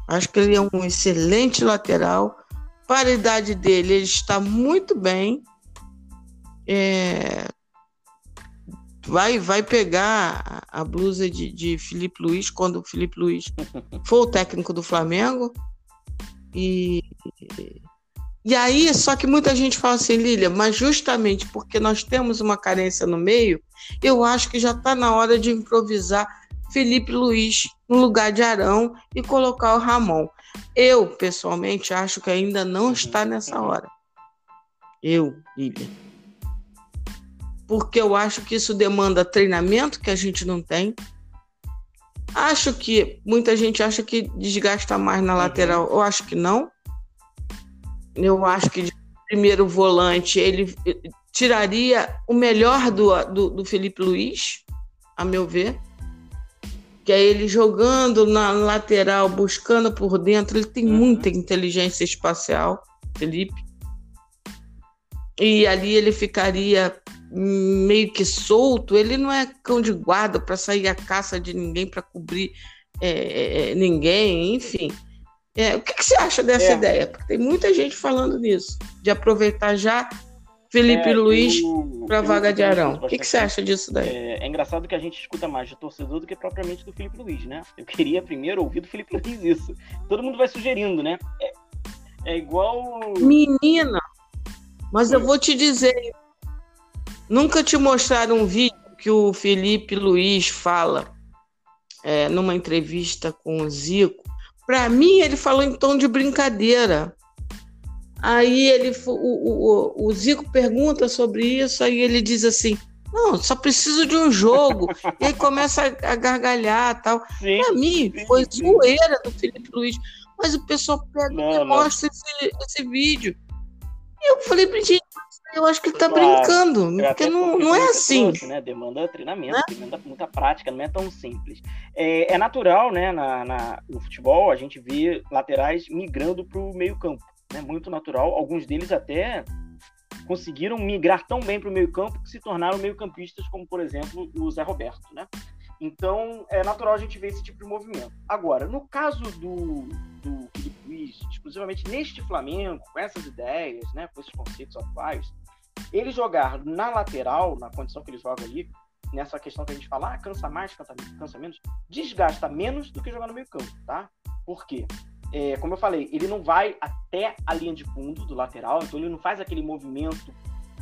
Speaker 1: Acho que ele é um excelente lateral. Para a idade dele, ele está muito bem. É, vai vai pegar a blusa de, de Felipe Luiz quando o Felipe Luiz for o técnico do Flamengo. E, e aí, só que muita gente fala assim, Lília, mas justamente porque nós temos uma carência no meio, eu acho que já está na hora de improvisar Felipe Luiz no lugar de Arão e colocar o Ramon. Eu, pessoalmente, acho que ainda não está nessa hora. Eu, Lília porque eu acho que isso demanda treinamento que a gente não tem. Acho que muita gente acha que desgasta mais na lateral. Eu acho que não. Eu acho que de primeiro volante ele tiraria o melhor do, do, do Felipe Luiz, a meu ver. Que é ele jogando na lateral, buscando por dentro. Ele tem uhum. muita inteligência espacial, Felipe. E ali ele ficaria meio que solto, ele não é cão de guarda para sair à caça de ninguém, para cobrir é, é, é, ninguém, enfim. É, o que, que, você acha dessa é. ideia? Porque tem muita gente falando nisso, de aproveitar já Felipe é, Luiz para vaga de Arão. O que, que, você acha disso daí?
Speaker 2: É, engraçado que a gente escuta mais de torcedor do que propriamente do Felipe Luiz, né? Eu queria primeiro ouvir do Felipe Luiz isso. Todo mundo vai sugerindo, né? É, igual.
Speaker 1: Menina, mas eu vou te dizer, Nunca te mostraram um vídeo que o Felipe Luiz fala é, numa entrevista com o Zico. Para mim, ele falou em tom de brincadeira. Aí ele, o, o, o Zico pergunta sobre isso, aí ele diz assim: não, só preciso de um jogo. e aí começa a, a gargalhar tal. Para mim, sim, foi sim. zoeira do Felipe Luiz. Mas o pessoal pega não, e mostra esse, esse vídeo. E eu falei pra gente, eu acho que ele tá claro, brincando, porque não, não é assim.
Speaker 2: Trouxe, né? Demanda treinamento, né? demanda muita prática, não é tão simples. É, é natural, né, na, na, no futebol, a gente vê laterais migrando para o meio campo. É né? muito natural. Alguns deles até conseguiram migrar tão bem para o meio campo que se tornaram meio campistas, como, por exemplo, o Zé Roberto, né? Então, é natural a gente ver esse tipo de movimento. Agora, no caso do, do Felipe Luiz, exclusivamente neste Flamengo, com essas ideias, né, com esses conceitos atuais, ele jogar na lateral, na condição que ele joga ali, nessa questão que a gente fala, ah, cansa mais, cansa, cansa menos, desgasta menos do que jogar no meio campo, tá? Por quê? é, como eu falei, ele não vai até a linha de fundo do lateral, então ele não faz aquele movimento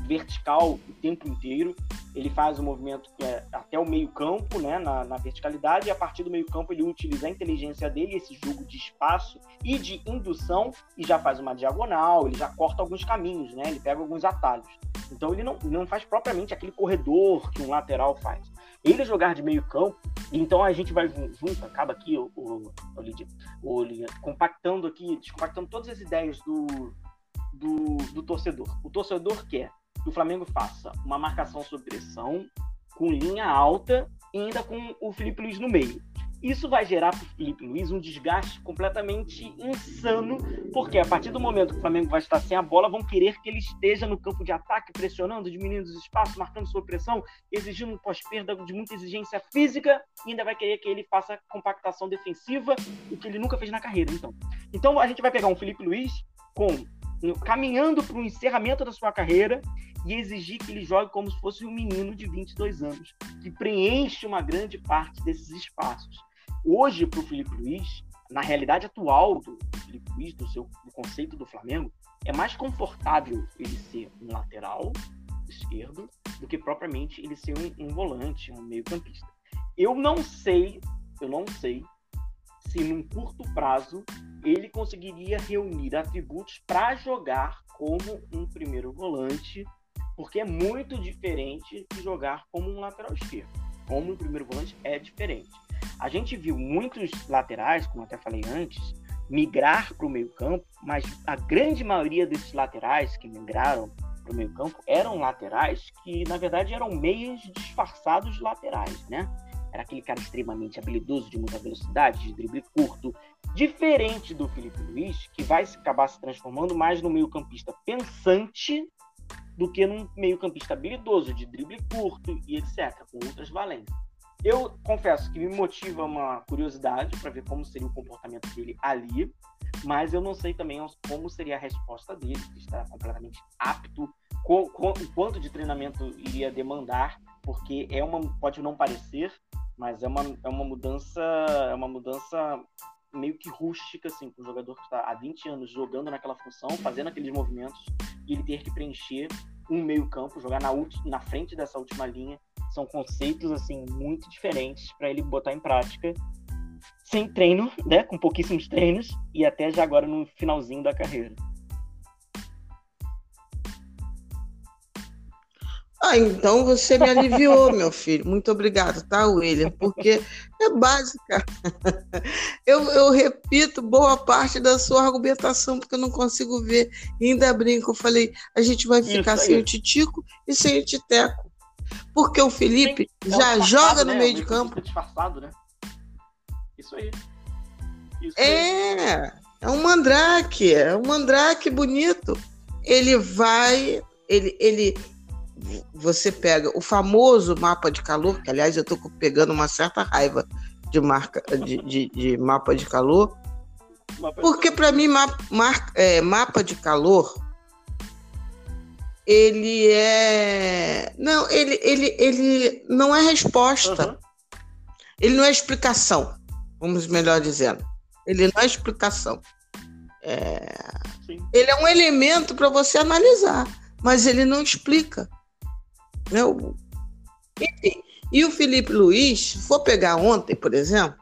Speaker 2: vertical o tempo inteiro. Ele faz o movimento que é até o meio-campo, né, na, na, verticalidade, e a partir do meio-campo ele utiliza a inteligência dele, esse jogo de espaço e de indução, e já faz uma diagonal, ele já corta alguns caminhos, né? Ele pega alguns atalhos. Então ele não, não faz propriamente aquele corredor que um lateral faz. Ele jogar de meio-campo, então a gente vai junto, acaba aqui o, o, o, o compactando aqui, descompactando todas as ideias do, do, do torcedor. O torcedor quer que o Flamengo faça uma marcação sob pressão, com linha alta e ainda com o Felipe Luiz no meio. Isso vai gerar para o Felipe Luiz um desgaste completamente insano, porque a partir do momento que o Flamengo vai estar sem a bola, vão querer que ele esteja no campo de ataque, pressionando, diminuindo os espaços, marcando sua pressão, exigindo pós-perda de muita exigência física, e ainda vai querer que ele faça compactação defensiva, o que ele nunca fez na carreira. Então, então a gente vai pegar um Felipe Luiz com caminhando para o encerramento da sua carreira e exigir que ele jogue como se fosse um menino de 22 anos, que preenche uma grande parte desses espaços. Hoje, para o Felipe Luiz, na realidade atual do Felipe Luiz, do seu do conceito do Flamengo, é mais confortável ele ser um lateral esquerdo do que propriamente ele ser um, um volante, um meio-campista. Eu não sei, eu não sei se num curto prazo ele conseguiria reunir atributos para jogar como um primeiro volante, porque é muito diferente de jogar como um lateral esquerdo. Como um primeiro volante é diferente. A gente viu muitos laterais, como até falei antes, migrar para o meio-campo, mas a grande maioria desses laterais que migraram para o meio-campo eram laterais que, na verdade, eram meias disfarçados de laterais, né? Era aquele cara extremamente habilidoso, de muita velocidade, de drible curto, diferente do Felipe Luiz, que vai acabar se transformando mais no meio-campista pensante do que num meio-campista habilidoso, de drible curto e etc., com outras valências. Eu confesso que me motiva uma curiosidade para ver como seria o comportamento dele ali, mas eu não sei também como seria a resposta dele, que está completamente apto, o quanto de treinamento iria demandar, porque é uma pode não parecer, mas é uma, é uma mudança é uma mudança meio que rústica assim para o jogador que está há 20 anos jogando naquela função fazendo aqueles movimentos e ele ter que preencher um meio campo jogar na, na frente dessa última linha. São conceitos assim muito diferentes para ele botar em prática sem treino né com pouquíssimos treinos e até já agora no finalzinho da carreira
Speaker 1: Ah, então você me aliviou, meu filho. Muito obrigado, tá, William? Porque é básica. Eu, eu repito boa parte da sua argumentação, porque eu não consigo ver. E ainda brinco, eu falei, a gente vai ficar sem o Titico e sem o Titeco. Porque o Felipe Sim, é já joga no né? meio de campo.
Speaker 2: Disfarçado, né? Isso aí.
Speaker 1: Isso é, aí. é um mandrake, é um mandrake bonito. Ele vai, ele, ele você pega o famoso mapa de calor, que aliás eu estou pegando uma certa raiva de, marca, de, de, de mapa de calor, porque para mim mapa, é, mapa de calor ele é não ele ele, ele não é resposta. Uhum. ele não é explicação vamos melhor dizendo. Ele não é explicação. É... ele é um elemento para você analisar mas ele não explica né? Enfim, e o Felipe Luiz, for pegar ontem, por exemplo,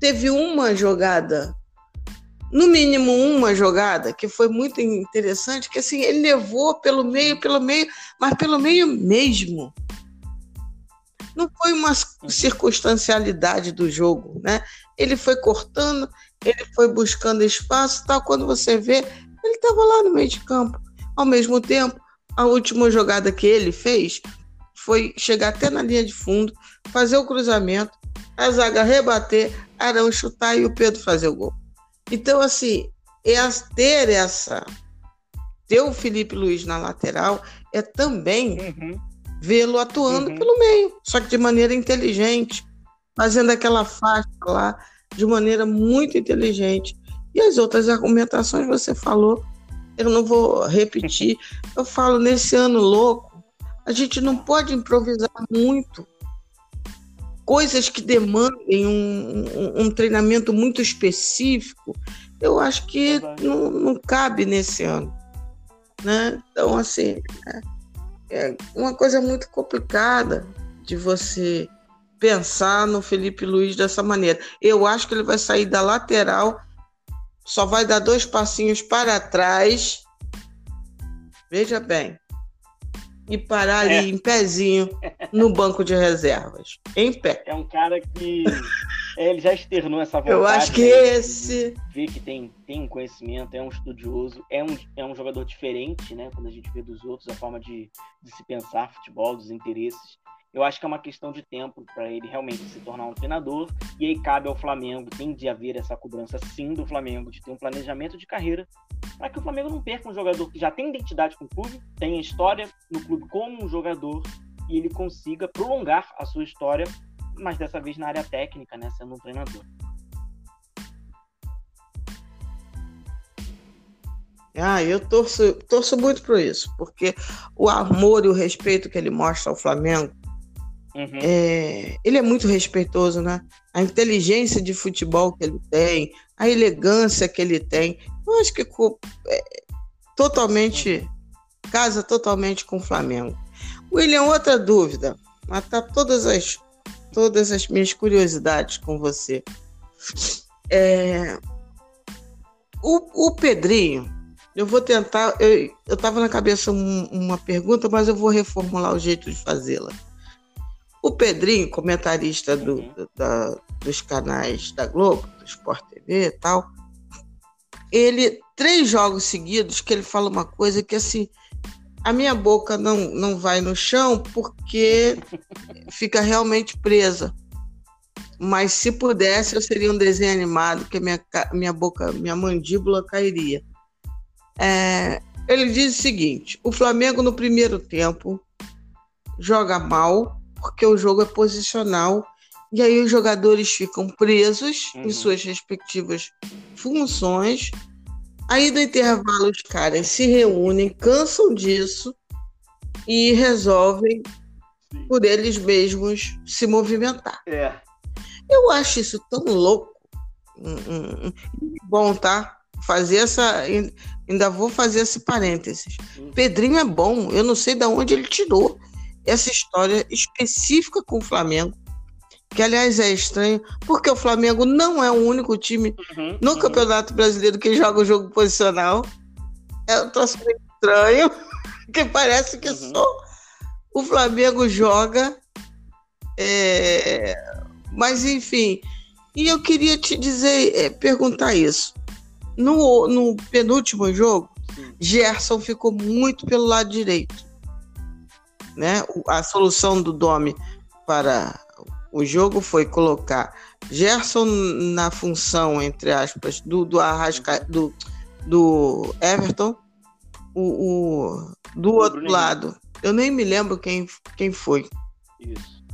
Speaker 1: teve uma jogada, no mínimo uma jogada, que foi muito interessante, que assim, ele levou pelo meio, pelo meio, mas pelo meio mesmo. Não foi uma circunstancialidade do jogo, né? Ele foi cortando, ele foi buscando espaço, tal. Quando você vê, ele estava lá no meio de campo. Ao mesmo tempo, a última jogada que ele fez foi chegar até na linha de fundo, fazer o cruzamento, a zaga rebater, Arão chutar e o Pedro fazer o gol. Então, assim, é ter essa. Ter o Felipe Luiz na lateral é também uhum. vê-lo atuando uhum. pelo meio, só que de maneira inteligente, fazendo aquela faixa lá de maneira muito inteligente. E as outras argumentações você falou eu não vou repetir. Eu falo, nesse ano louco, a gente não pode improvisar muito. Coisas que demandem um, um, um treinamento muito específico. eu acho que não, não, cabe nesse ano. Né? Então, assim, é, é uma coisa muito complicada de você pensar no Felipe Luiz dessa maneira. Eu acho que ele vai sair da lateral, só vai dar dois passinhos para trás. Veja bem, e parar é. ali em pezinho no banco de reservas. Em pé.
Speaker 2: É um cara que é, ele já externou essa vontade.
Speaker 1: Eu acho que né, esse.
Speaker 2: Vê que tem, tem um conhecimento, é um estudioso, é um, é um jogador diferente, né? Quando a gente vê dos outros, a forma de, de se pensar futebol, dos interesses. Eu acho que é uma questão de tempo para ele realmente se tornar um treinador. E aí cabe ao Flamengo, tem de haver essa cobrança sim do Flamengo, de ter um planejamento de carreira para que o Flamengo não perca um jogador que já tem identidade com o clube, tem história no clube como um jogador e ele consiga prolongar a sua história, mas dessa vez na área técnica, né, sendo um treinador.
Speaker 1: Ah, eu torço, torço muito por isso, porque o amor e o respeito que ele mostra ao Flamengo Uhum. É, ele é muito respeitoso, né? A inteligência de futebol que ele tem, a elegância que ele tem, eu acho que é, totalmente casa totalmente com o Flamengo. William, outra dúvida, matar todas as todas as minhas curiosidades com você. É, o, o Pedrinho, eu vou tentar. Eu estava na cabeça um, uma pergunta, mas eu vou reformular o jeito de fazê-la. O Pedrinho, comentarista do, uhum. do, da, dos canais da Globo, do Sport TV e tal, ele, três jogos seguidos, que ele fala uma coisa que assim, a minha boca não, não vai no chão porque fica realmente presa. Mas se pudesse, eu seria um desenho animado, que minha, minha boca, minha mandíbula cairia. É, ele diz o seguinte: o Flamengo no primeiro tempo joga mal, porque o jogo é posicional e aí os jogadores ficam presos uhum. em suas respectivas funções. Aí no intervalo os caras se reúnem, cansam disso e resolvem Sim. por eles mesmos se movimentar.
Speaker 2: É.
Speaker 1: Eu acho isso tão louco. Hum, hum, hum. Bom, tá? Fazer essa. Ainda vou fazer esse parênteses. Pedrinho é bom, eu não sei de onde ele tirou essa história específica com o Flamengo, que aliás é estranho, porque o Flamengo não é o único time uhum, no uhum. Campeonato Brasileiro que joga o jogo posicional. É um troço estranho, que parece que uhum. só o Flamengo joga. É... Mas enfim, e eu queria te dizer, é, perguntar isso. No, no penúltimo jogo, Gerson ficou muito pelo lado direito né? A solução do Domi para o jogo foi colocar Gerson na função, entre aspas, do, do Arrasca, do, do Everton, o, o do o outro lado. Eu nem me lembro quem, quem foi.
Speaker 2: Isso.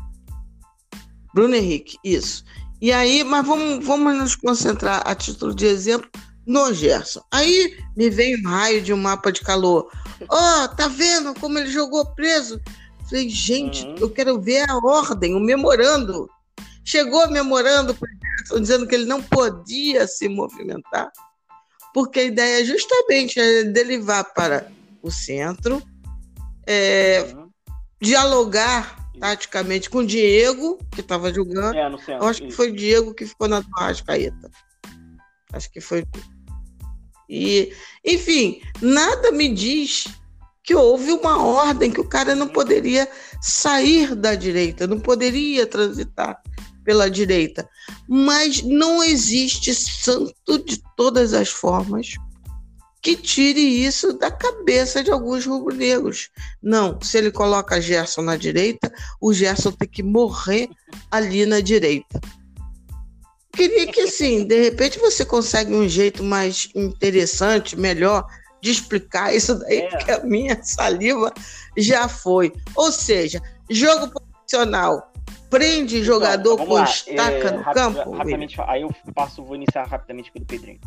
Speaker 1: Bruno Henrique, isso. E aí, mas vamos, vamos nos concentrar a título de exemplo no Gerson. Aí me vem um raio de um mapa de calor. Ó, oh, tá vendo como ele jogou preso? Falei, gente, uhum. eu quero ver a ordem, o memorando. Chegou memorando dizendo que ele não podia se movimentar, porque a ideia justamente é dele vá para o centro, é, uhum. dialogar taticamente com o Diego, que estava jogando.
Speaker 2: É,
Speaker 1: eu acho que foi o Diego que ficou na Arrascaeta. Acho que foi. E, enfim, nada me diz que houve uma ordem que o cara não poderia sair da direita, não poderia transitar pela direita. Mas não existe santo de todas as formas que tire isso da cabeça de alguns rubro-negros. Não, se ele coloca Gerson na direita, o Gerson tem que morrer ali na direita. Queria que, assim, de repente você consegue um jeito mais interessante, melhor, de explicar isso daí, é. que a minha saliva já foi. Ou seja, jogo profissional prende então, jogador com estaca é, no campo?
Speaker 2: Rapidamente, aí eu passo, vou iniciar rapidamente pelo Pedrinho.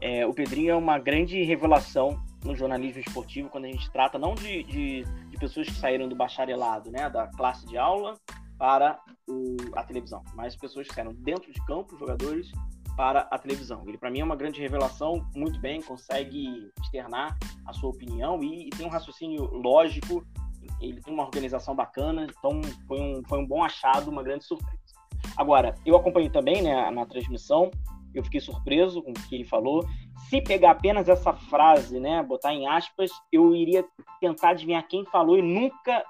Speaker 2: É, o Pedrinho é uma grande revelação no jornalismo esportivo quando a gente trata não de, de, de pessoas que saíram do bacharelado, né, da classe de aula para o, a televisão, mas pessoas que saíram dentro de campo, jogadores para a televisão. Ele, para mim, é uma grande revelação, muito bem, consegue externar a sua opinião e, e, tem um raciocínio lógico, ele tem uma organização bacana, então foi um, foi um bom achado, uma grande surpresa. Agora, eu acompanhei também né, na transmissão, eu fiquei surpreso com o que ele falou. Se pegar apenas essa frase, né, botar em aspas, eu iria tentar adivinhar quem falou e nunca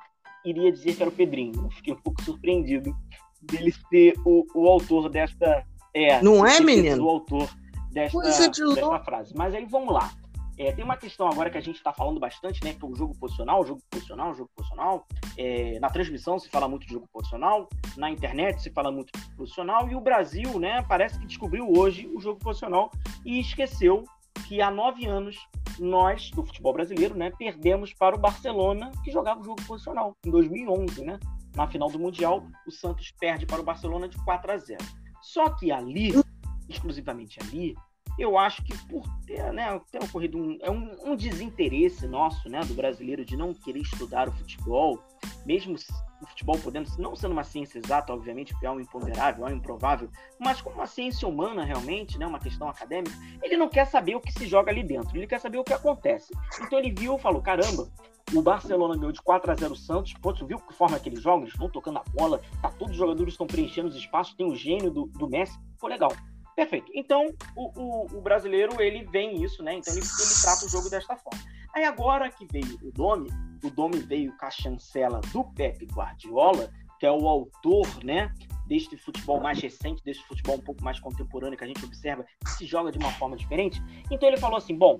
Speaker 2: iria dizer que era o Pedrinho. Eu fiquei um pouco surpreendido dele ser o, o autor desta. É,
Speaker 1: Não é, menino?
Speaker 2: O autor desta, é de desta frase. Mas aí vamos lá. É, tem uma questão agora que a gente está falando bastante, né? Que é o jogo posicional, jogo posicional, jogo posicional. É, na transmissão se fala muito de jogo posicional, na internet se fala muito de posicional, e o Brasil, né, parece que descobriu hoje o jogo posicional e esqueceu que há nove anos nós, do futebol brasileiro, né, perdemos para o Barcelona, que jogava o jogo posicional, em 2011, né? Na final do Mundial, o Santos perde para o Barcelona de 4 a 0. Só que ali, exclusivamente ali, eu acho que por ter, né, ter ocorrido um, é um, um, desinteresse nosso, né, do brasileiro de não querer estudar o futebol, mesmo o futebol podendo, não sendo uma ciência exata, obviamente, porque é um imponderável, é um improvável, mas como uma ciência humana realmente, né, uma questão acadêmica, ele não quer saber o que se joga ali dentro, ele quer saber o que acontece. Então ele viu e falou, caramba, o Barcelona ganhou de 4 a 0 o Santos. Pô, tu viu que forma que eles jogam? Eles estão tocando a bola, tá, todos os jogadores estão preenchendo os espaços, tem o gênio do, do Messi. Pô, legal. Perfeito. Então, o, o, o, brasileiro, ele vem isso, né? Então, ele, ele, trata o jogo desta forma. Aí, agora que veio o Domi, o Domi veio com a chancela do Pepe Guardiola, que é o autor, né? Deste futebol mais recente, deste futebol um pouco mais contemporâneo que a gente observa, que se joga de uma forma diferente. Então, ele falou assim: bom,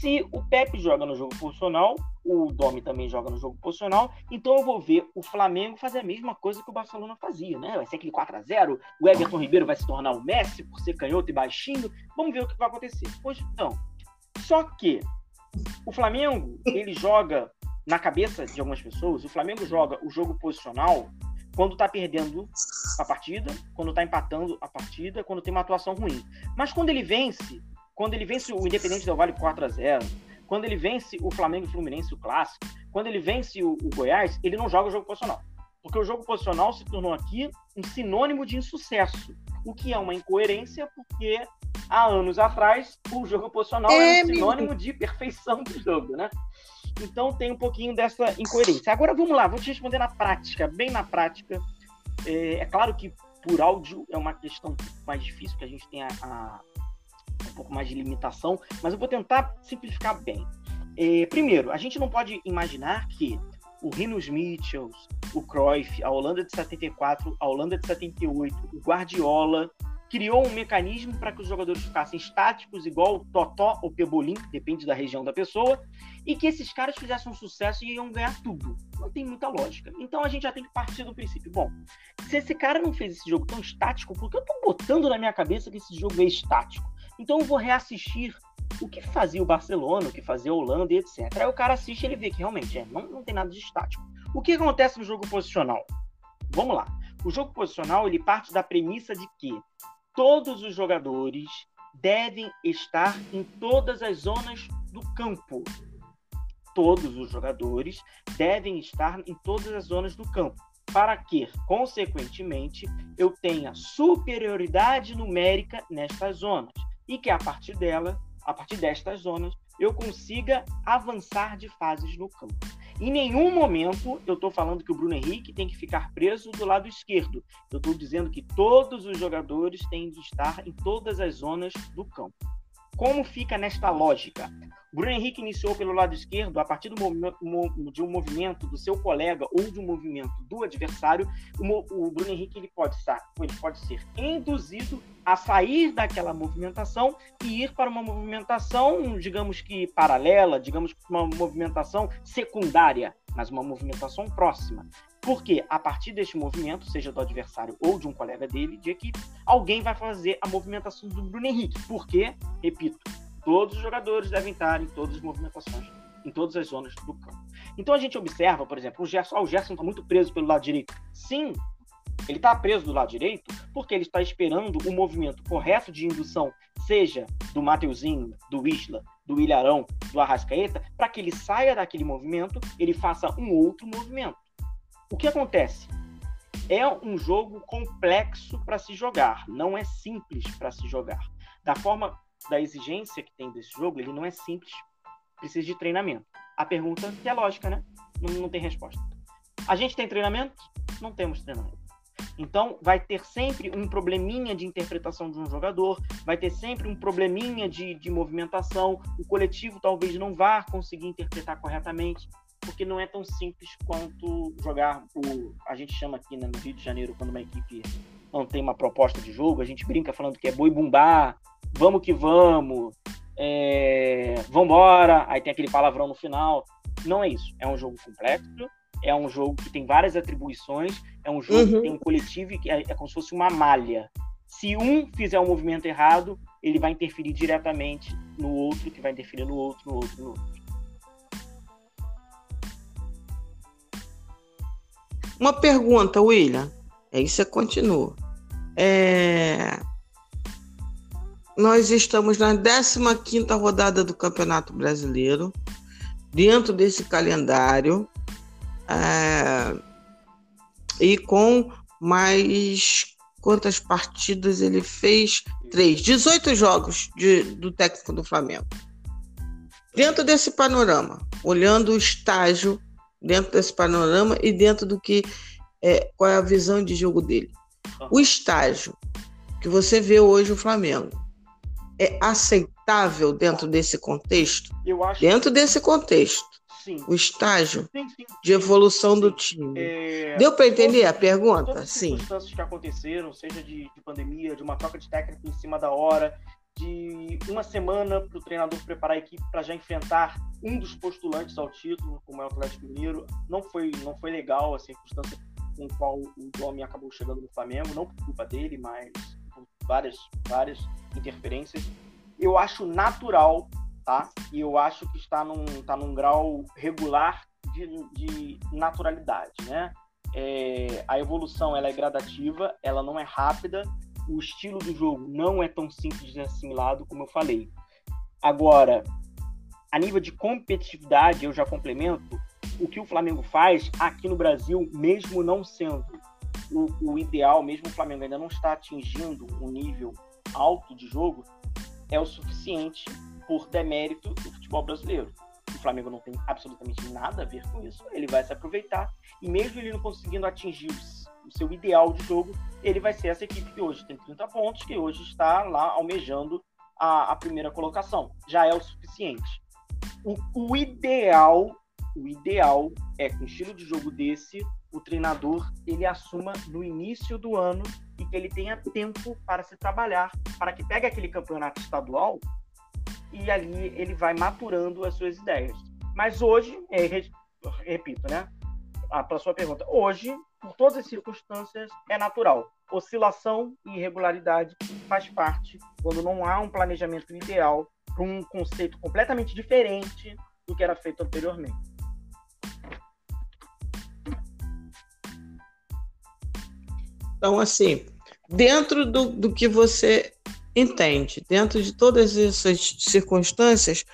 Speaker 2: se o Pepe joga no jogo posicional, o Domi também joga no jogo posicional, então eu vou ver o Flamengo fazer a mesma coisa que o Barcelona fazia, né? Vai ser aquele 4 a 0 o Everton Ribeiro vai se tornar o Messi por ser canhoto e baixinho. Vamos ver o que vai acontecer. Pois então. Só que o Flamengo, ele joga na cabeça de algumas pessoas, o Flamengo joga o jogo posicional quando tá perdendo a partida, quando tá empatando a partida, quando tem uma atuação ruim. Mas quando ele vence, quando ele vence o Independente Del Vale 4 a 0 quando ele vence o Flamengo e Fluminense, o clássico, quando ele vence o, o Goiás, ele não joga o jogo posicional. Porque o jogo posicional se tornou aqui um sinônimo de insucesso, o que é uma incoerência, porque há anos atrás o jogo posicional é, era um sinônimo de perfeição do jogo, né? Então tem um pouquinho dessa incoerência. Agora vamos lá, vou te responder na prática, bem na prática. É, é claro que por áudio é uma questão mais difícil, que a gente tem a, a um pouco mais de limitação, mas eu vou tentar simplificar bem. É, primeiro, a gente não pode imaginar que o Rinos Mitchells, o Cruyff, a Holanda de 74, a Holanda de 78, o Guardiola, criou um mecanismo para que os jogadores ficassem estáticos, igual Totó ou Pebolim, depende da região da pessoa, e que esses caras fizessem um sucesso e iam ganhar tudo. Não tem muita lógica. Então a gente já tem que partir do princípio. Bom, se esse cara não fez esse jogo tão estático, por que eu estou botando na minha cabeça que esse jogo é estático? Então eu vou reassistir o que fazia o Barcelona, o que fazia a Holanda e etc. Aí o cara assiste e ele vê que realmente é, não, não tem nada de estático. O que acontece no jogo posicional? Vamos lá. O jogo posicional ele parte da premissa de que todos os jogadores devem estar em todas as zonas do campo. Todos os jogadores devem estar em todas as zonas do campo para que, consequentemente, eu tenha superioridade numérica nestas zonas e que a partir dela, a partir destas zonas, eu consiga avançar de fases no campo. Em nenhum momento eu estou falando que o Bruno Henrique tem que ficar preso do lado esquerdo. Eu estou dizendo que todos os jogadores têm de estar em todas as zonas do campo. Como fica nesta lógica? Bruno Henrique iniciou pelo lado esquerdo a partir de um movimento do seu colega ou de um movimento do adversário. O, Bruno Henrique ele pode, ele pode ser induzido a sair daquela movimentação e ir para uma movimentação, digamos que paralela, digamos que uma movimentação secundária, mas uma movimentação próxima. Porque a partir deste movimento, seja do adversário ou de um colega dele de equipe, alguém vai fazer a movimentação do Bruno Henrique. Porque, repito, todos os jogadores devem estar em todas as movimentações, em todas as zonas do campo. Então a gente observa, por exemplo, o Gerson, oh, o Gerson está muito preso pelo lado direito. Sim, ele está preso do lado direito porque ele está esperando o movimento correto de indução, seja do Mateuzinho, do Isla, do Ilharão, do Arrascaeta, para que ele saia daquele movimento, ele faça um outro movimento. O que acontece? é um jogo complexo para se jogar, não é simples para se jogar. Da forma da exigência que tem desse jogo, ele não é simples, precisa de treinamento. A pergunta que é lógica, né? Não, não tem resposta. A gente tem treinamento? Não temos treinamento. Então, vai ter sempre um probleminha de interpretação de um jogador, vai ter sempre um probleminha de, de movimentação. O coletivo talvez não vá conseguir interpretar corretamente, porque não é tão simples quanto jogar o. A gente chama aqui né, no Rio de Janeiro, quando uma equipe não tem uma proposta de jogo, a gente brinca falando que é boi bumbá, vamos que vamos, é, vambora, aí tem aquele palavrão no final. Não é isso. É um jogo complexo, é um jogo que tem várias atribuições, é um jogo uhum. que tem um coletivo que é, é como se fosse uma malha. Se um fizer um movimento errado, ele vai interferir diretamente no outro, que vai interferir no outro, no outro, no outro.
Speaker 1: Uma pergunta, William. Aí você continua. É... Nós estamos na 15 rodada do Campeonato Brasileiro. Dentro desse calendário, é, e com mais quantas partidas ele fez? Três. 18 jogos de, do técnico do Flamengo. Dentro desse panorama, olhando o estágio, dentro desse panorama e dentro do que é, qual é a visão de jogo dele. O estágio que você vê hoje o Flamengo é aceitável dentro desse contexto? dentro desse contexto sim. o estágio sim, sim, de evolução do time. É... Deu para entender a pergunta?
Speaker 2: Todas as sim. circunstâncias que aconteceram, seja de, de pandemia, de uma troca de técnico em cima da hora, de uma semana para o treinador preparar a equipe para já enfrentar um dos postulantes ao título, como é o Atlético Mineiro, não foi, não foi legal a circunstância com qual o Domi acabou chegando no Flamengo, não por culpa dele, mas por várias, várias interferências. Eu acho natural tá? E eu acho que está num, está num grau regular de, de naturalidade, né? É, a evolução ela é gradativa, ela não é rápida, o estilo do jogo não é tão simples de assimilado como eu falei. Agora, a nível de competitividade, eu já complemento, o que o Flamengo faz aqui no Brasil, mesmo não sendo o, o ideal, mesmo o Flamengo ainda não está atingindo um nível alto de jogo, é o suficiente por demérito do futebol brasileiro. O Flamengo não tem absolutamente nada a ver com isso, ele vai se aproveitar e mesmo ele não conseguindo atingir o seu ideal de jogo, ele vai ser essa equipe que hoje tem 30 pontos, que hoje está lá almejando a, a primeira colocação. Já é o suficiente. O, o ideal, o ideal é com um estilo de jogo desse, o treinador ele assuma no início do ano e que ele tenha tempo para se trabalhar, para que pegue aquele campeonato estadual e ali ele vai maturando as suas ideias. Mas hoje, é, repito, né? Para sua pergunta, hoje, por todas as circunstâncias, é natural. Oscilação e irregularidade faz parte quando não há um planejamento ideal para um conceito completamente diferente do que era feito anteriormente.
Speaker 1: Então, assim, dentro do, do que você entende. Dentro de todas essas circunstâncias,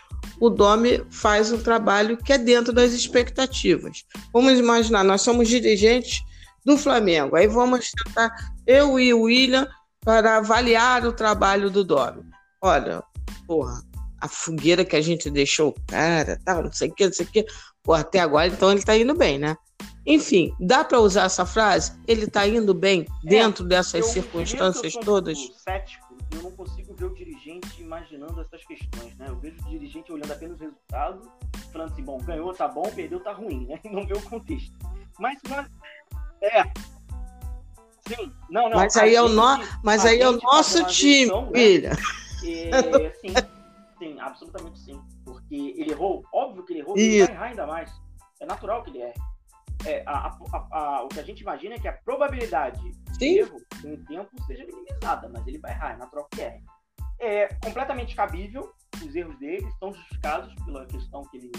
Speaker 1: o Domi faz um trabalho que é dentro das expectativas. Vamos imaginar, nós somos dirigentes do Flamengo, aí vamos tentar, eu e o William, para avaliar o trabalho do Domi. Olha, porra, a fogueira que a gente deixou o cara, tá, não sei o que, não sei o que, porra, até agora então ele tá indo bem, né? Enfim, dá para usar essa frase? Ele está indo bem é, dentro dessas circunstâncias todas?
Speaker 2: Cético eu não consigo ver o dirigente imaginando essas questões, né? Eu vejo o dirigente olhando apenas o resultado, falando assim, bom, ganhou, tá bom, perdeu, tá ruim, né? Não vê o contexto. Mas, mas é. Sim, não, não.
Speaker 1: Mas aí é o, no... mas aí é o nosso time, né? filha.
Speaker 2: É, sim, sim, absolutamente sim. Porque ele errou, óbvio que ele errou, ele vai errar ainda mais. É natural que ele erre é, a, a, a, o que a gente imagina é que a probabilidade Sim. de erro com o tempo seja minimizada, mas ele vai errar, é natural que erre. É completamente cabível, os erros dele estão justificados pela questão que ele,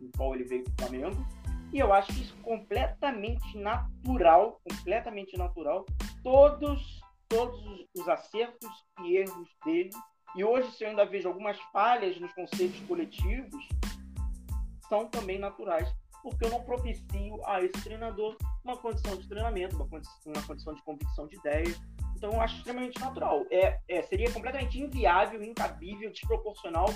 Speaker 2: em qual ele veio do Flamengo, e eu acho isso completamente natural, completamente natural, todos, todos os acertos e erros dele, e hoje se eu ainda vejo algumas falhas nos conceitos coletivos, são também naturais porque eu não propicio a esse treinador uma condição de treinamento, uma condição, uma condição de convicção de ideia. Então, eu acho extremamente natural. É, é, seria completamente inviável, incabível, desproporcional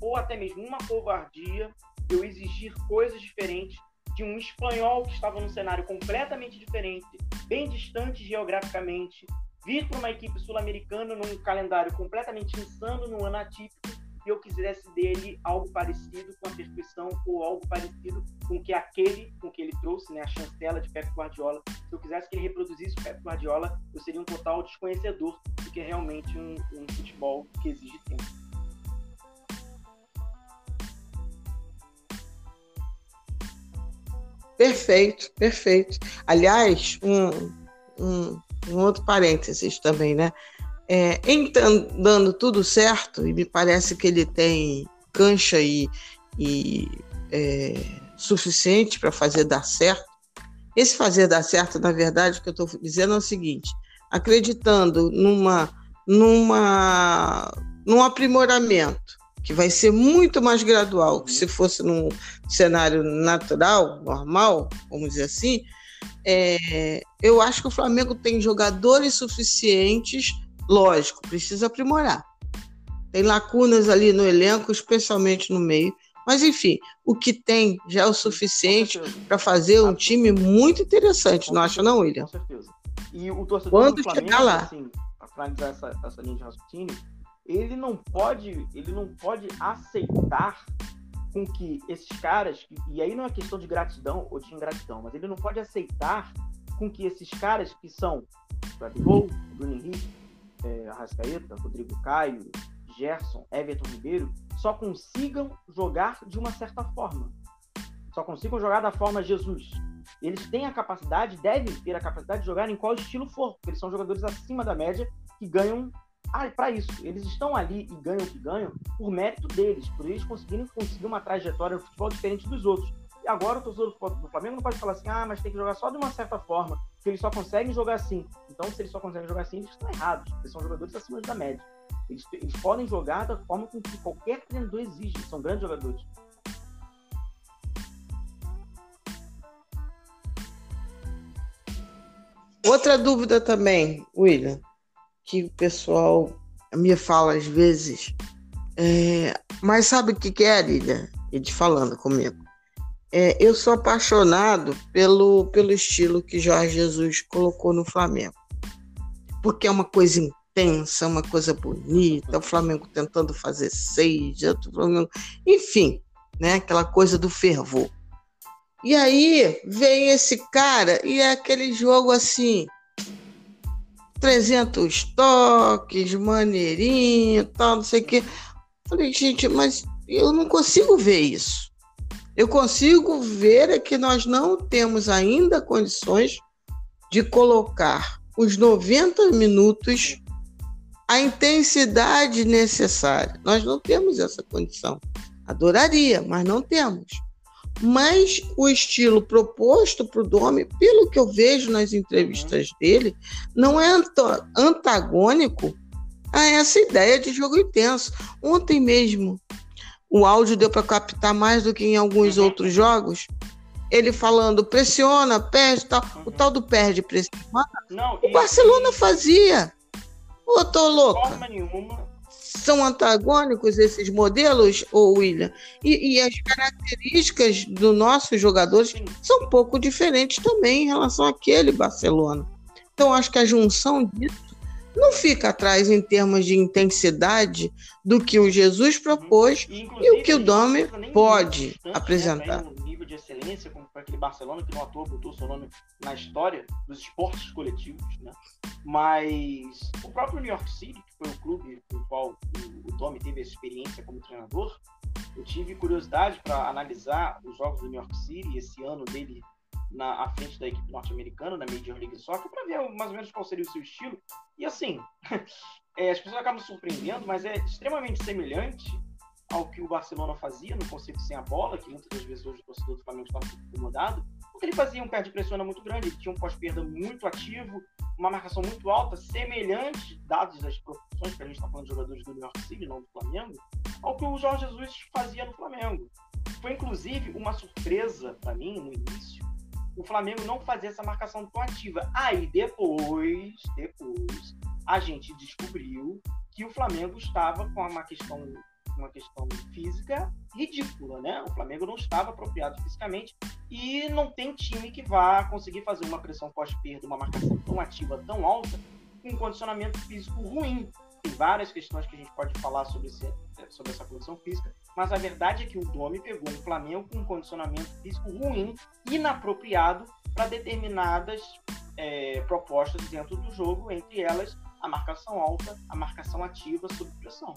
Speaker 2: ou até mesmo uma covardia eu exigir coisas diferentes de um espanhol que estava num cenário completamente diferente, bem distante geograficamente, vir para uma equipe sul-americana num calendário completamente insano, num ano atípico, e eu quisesse dele algo parecido com a perfeição ou algo parecido com que aquele com que ele trouxe, né, a chancela de Pep Guardiola. Se eu quisesse que ele reproduzisse o Pep Guardiola, eu seria um total desconhecedor do que é realmente um, um futebol que exige tempo.
Speaker 1: Perfeito, perfeito. Aliás, um, um, um outro parênteses também, né? É, em dando tudo certo, e me parece que ele tem cancha e, e é, suficiente para fazer dar certo. Esse fazer dar certo, na verdade, o que eu estou dizendo é o seguinte: acreditando numa, numa, num aprimoramento que vai ser muito mais gradual que se fosse num cenário natural, normal, vamos dizer assim, é, eu acho que o Flamengo tem jogadores suficientes, lógico, precisa aprimorar. Tem lacunas ali no elenco, especialmente no meio. Mas, enfim, o que tem já é o suficiente para fazer um time muito interessante, não acha, não, William?
Speaker 2: Com certeza. E o torcedor
Speaker 1: Quando
Speaker 2: do Flamengo,
Speaker 1: chegar lá.
Speaker 2: assim, para finalizar essa, essa linha de raciocínio, ele não pode, ele não pode aceitar com que esses caras, e aí não é questão de gratidão ou de ingratidão, mas ele não pode aceitar com que esses caras que são Gabigol, Bruno Henrique, é, Arrascaeta, Rodrigo Caio, Gerson, Everton Ribeiro, só consigam jogar de uma certa forma. Só consigam jogar da forma Jesus. Eles têm a capacidade, devem ter a capacidade de jogar em qual estilo for, porque eles são jogadores acima da média que ganham ah, para isso. Eles estão ali e ganham o que ganham por mérito deles, por eles conseguirem conseguir uma trajetória no futebol diferente dos outros. E agora o torcedor do Flamengo não pode falar assim, ah, mas tem que jogar só de uma certa forma, que eles só conseguem jogar assim. Então, se eles só conseguem jogar assim, eles estão errados. Eles são jogadores acima da média. Eles, eles podem jogar da forma com que qualquer treinador exige. São grandes jogadores.
Speaker 1: Outra dúvida também, William, que o pessoal me fala às vezes, é, mas sabe o que, que é, Arília? Ele falando comigo. É, eu sou apaixonado pelo, pelo estilo que Jorge Jesus colocou no Flamengo. Porque é uma coisa intensa, uma coisa bonita, o Flamengo tentando fazer seis, o Flamengo, enfim, né, aquela coisa do fervor. E aí vem esse cara e é aquele jogo assim, 300 toques, maneirinho, tal, não sei o quê. Falei, gente, mas eu não consigo ver isso. Eu consigo ver é que nós não temos ainda condições de colocar os 90 minutos a intensidade necessária. Nós não temos essa condição. Adoraria, mas não temos. Mas o estilo proposto para o Domi, pelo que eu vejo nas entrevistas dele, não é antagônico a essa ideia de jogo intenso. Ontem mesmo, o áudio deu para captar mais do que em alguns uhum. outros jogos. Ele falando, pressiona, perde, tal. Uhum. o tal do perde, pressiona. Não, o Barcelona fazia. Ô, tô louca. Forma nenhuma são antagônicos esses modelos, ou William? E, e, as características dos nossos jogadores são um pouco diferentes também em relação àquele Barcelona. Então, acho que a junção disso não fica atrás em termos de intensidade do que o Jesus propôs uhum. e, e o que o Dome pode né, apresentar.
Speaker 2: De excelência, como foi aquele Barcelona que não atua botou seu nome na história dos esportes coletivos, né? Mas o próprio New York City, que foi o clube no qual o, Domi teve essa experiência como treinador, eu tive curiosidade para analisar os jogos do New York City, esse ano dele na à frente da equipe norte-americana, na Major League Soccer, para ver mais ou menos qual seria o seu estilo. E assim, é, as pessoas acabam surpreendendo, mas é extremamente semelhante ao que o Barcelona fazia no conceito sem a bola, que muitas das vezes hoje o torcedor do Flamengo está incomodado, ele fazia um pé de pressiona muito grande, ele tinha um pós-perda muito ativo, uma marcação muito alta, semelhante, dados as proporções, que a gente está falando de jogadores do New York City, não do Flamengo, ao que o Jorge Jesus fazia no Flamengo. foi inclusive uma surpresa para mim no início o Flamengo não fazer essa marcação tão ativa. Aí depois, depois, a gente descobriu que o Flamengo estava com uma questão uma questão física ridícula, né? O Flamengo não estava apropriado fisicamente e não tem time que vá conseguir fazer uma pressão pós-perda, uma marcação tão ativa, tão alta, com um condicionamento físico ruim. Tem várias questões que a gente pode falar sobre, esse, sobre essa condição física, mas a verdade é que o Domi pegou um Flamengo com um condicionamento físico ruim, inapropriado para determinadas é, propostas dentro do jogo, entre elas a marcação alta, a marcação ativa sob pressão.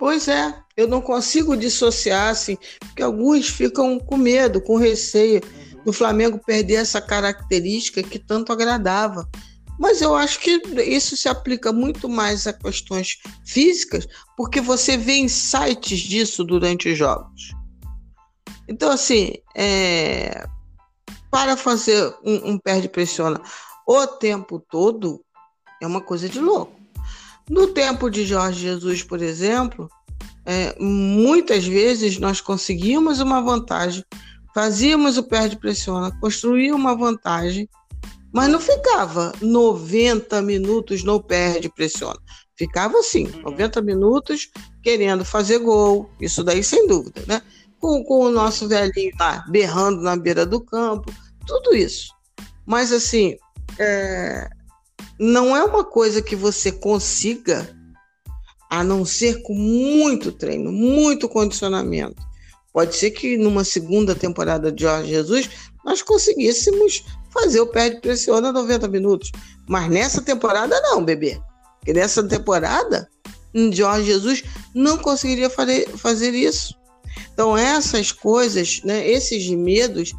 Speaker 1: Pois é, eu não consigo dissociar, assim, porque alguns ficam com medo, com receio uhum. do Flamengo perder essa característica que tanto agradava. Mas eu acho que isso se aplica muito mais a questões físicas, porque você vê insights disso durante os jogos. Então, assim, é, para fazer um, um perde-pressiona o tempo todo, é uma coisa de louco. No tempo de Jorge Jesus, por exemplo, é, muitas vezes nós conseguíamos uma vantagem, fazíamos o perde-pressiona, construía uma vantagem, mas não ficava 90 minutos no perde-pressiona. Ficava assim, 90 uhum. minutos querendo fazer gol, isso daí sem dúvida, né? com, com o nosso velhinho lá berrando na beira do campo, tudo isso. Mas assim, é, não é uma coisa que você consiga, a não ser com muito treino, muito condicionamento. Pode ser que numa segunda temporada de Jorge Jesus nós conseguíssemos fazer o pé de pressiona 90 minutos. Mas nessa temporada não, bebê. Porque nessa temporada, Jorge Jesus não conseguiria fazer, isso. Então, essas coisas, né, esses medos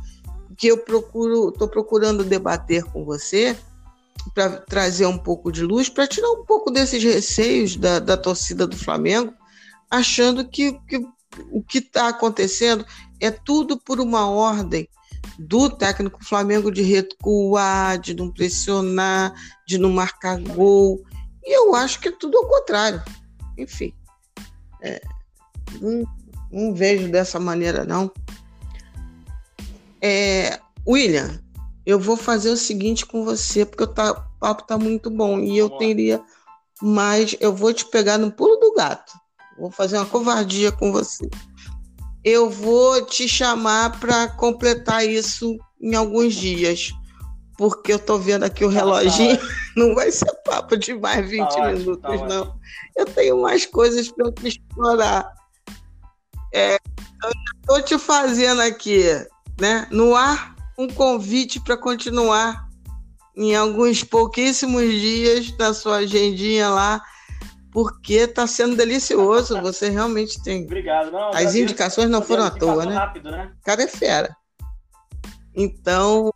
Speaker 1: que eu procuro, estou procurando debater com você para trazer um pouco de luz, para tirar um pouco desses receios da, da torcida do Flamengo, achando que, que o que está acontecendo é tudo por uma ordem do técnico Flamengo de recuar, de não pressionar, de não marcar gol. E eu acho que é tudo ao contrário. Enfim. É, não vejo dessa maneira, não. É, William, eu vou fazer o seguinte com você, porque o, tá, o papo tá muito bom. E eu teria mais. Eu vou te pegar no pulo do gato. Vou fazer uma covardia com você. Eu vou te chamar para completar isso em alguns dias. Porque eu tô vendo aqui o tá, reloginho. Tá não vai ser papo de mais 20 tá minutos, não. Eu tenho mais coisas para te explorar. É, eu estou te fazendo aqui, né, no ar, um convite para continuar em alguns pouquíssimos dias na sua agendinha lá, porque está sendo delicioso. Você realmente tem.
Speaker 2: Obrigado. Não,
Speaker 1: As indicações não foram à toa, né?
Speaker 2: Rápido, né?
Speaker 1: O cara é fera. Então.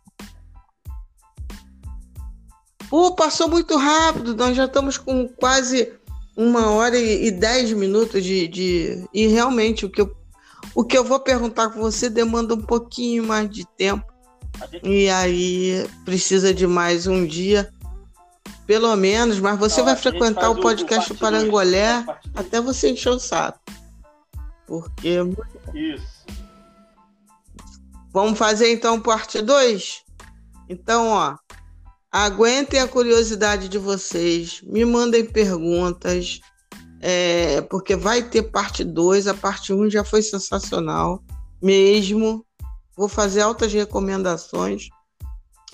Speaker 1: Pô, passou muito rápido. Nós já estamos com quase uma hora e, e dez minutos de, de. E realmente o que, eu, o que eu vou perguntar com você demanda um pouquinho mais de tempo. E aí precisa de mais um dia, pelo menos, mas você vai frequentar o podcast o, Parangolé até você encher o saco. Porque.
Speaker 2: Isso.
Speaker 1: Vamos fazer então parte 2? Então, ó. Aguentem a curiosidade de vocês, me mandem perguntas, é, porque vai ter parte 2. A parte 1 um já foi sensacional, mesmo. Vou fazer altas recomendações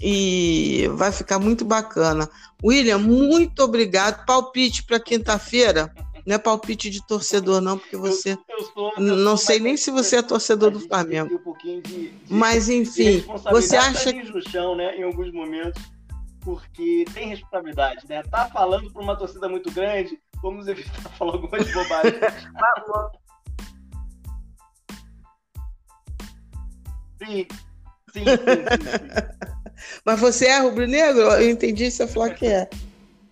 Speaker 1: e vai ficar muito bacana. William, muito obrigado. Palpite para quinta-feira. Não é palpite de torcedor, não, porque você. Eu, eu sou, eu não sei nem se você é torcedor do Flamengo.
Speaker 2: Um de, de,
Speaker 1: Mas, enfim, você acha.
Speaker 2: No chão, né, em alguns momentos porque tem responsabilidade, né? Tá falando para uma torcida muito grande, vamos evitar falar algumas bobagens. Sim, sim, sim, sim,
Speaker 1: Mas você é rubro-negro? Eu entendi você falar que é.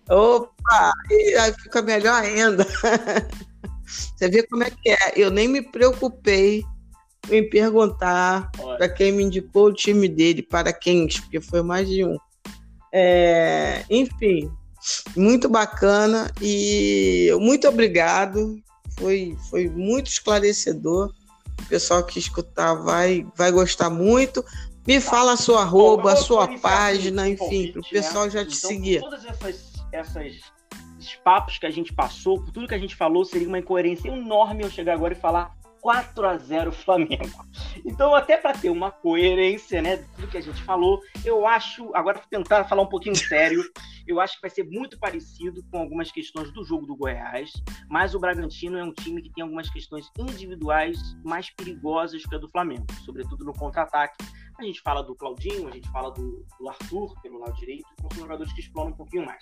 Speaker 1: Opa! aí fica melhor ainda. Você vê como é que é. Eu nem me preocupei em perguntar para quem me indicou o time dele, para quem, porque foi mais de um. É, enfim, Muito bacana e muito obrigado. Foi, foi muito esclarecedor. O pessoal que escutar vai, vai gostar muito. Me fala a sua arroba, a sua página, enfim, para o pessoal já te então, seguir.
Speaker 2: Todas essas, essas esses papos que a gente passou, por tudo que a gente falou, seria uma incoerência enorme eu chegar agora e falar 4 a 0 Flamengo. Então, até para ter uma coerência, né, de tudo que a gente falou, eu acho, agora tentar falar um pouquinho sério, eu acho que vai ser muito parecido com algumas questões do jogo do Goiás, mas o Bragantino é um time que tem algumas questões individuais mais perigosas que a do Flamengo, sobretudo no contra-ataque. A gente fala do Claudinho, a gente fala do, do Arthur pelo lado direito, são jogadores que exploram um pouquinho mais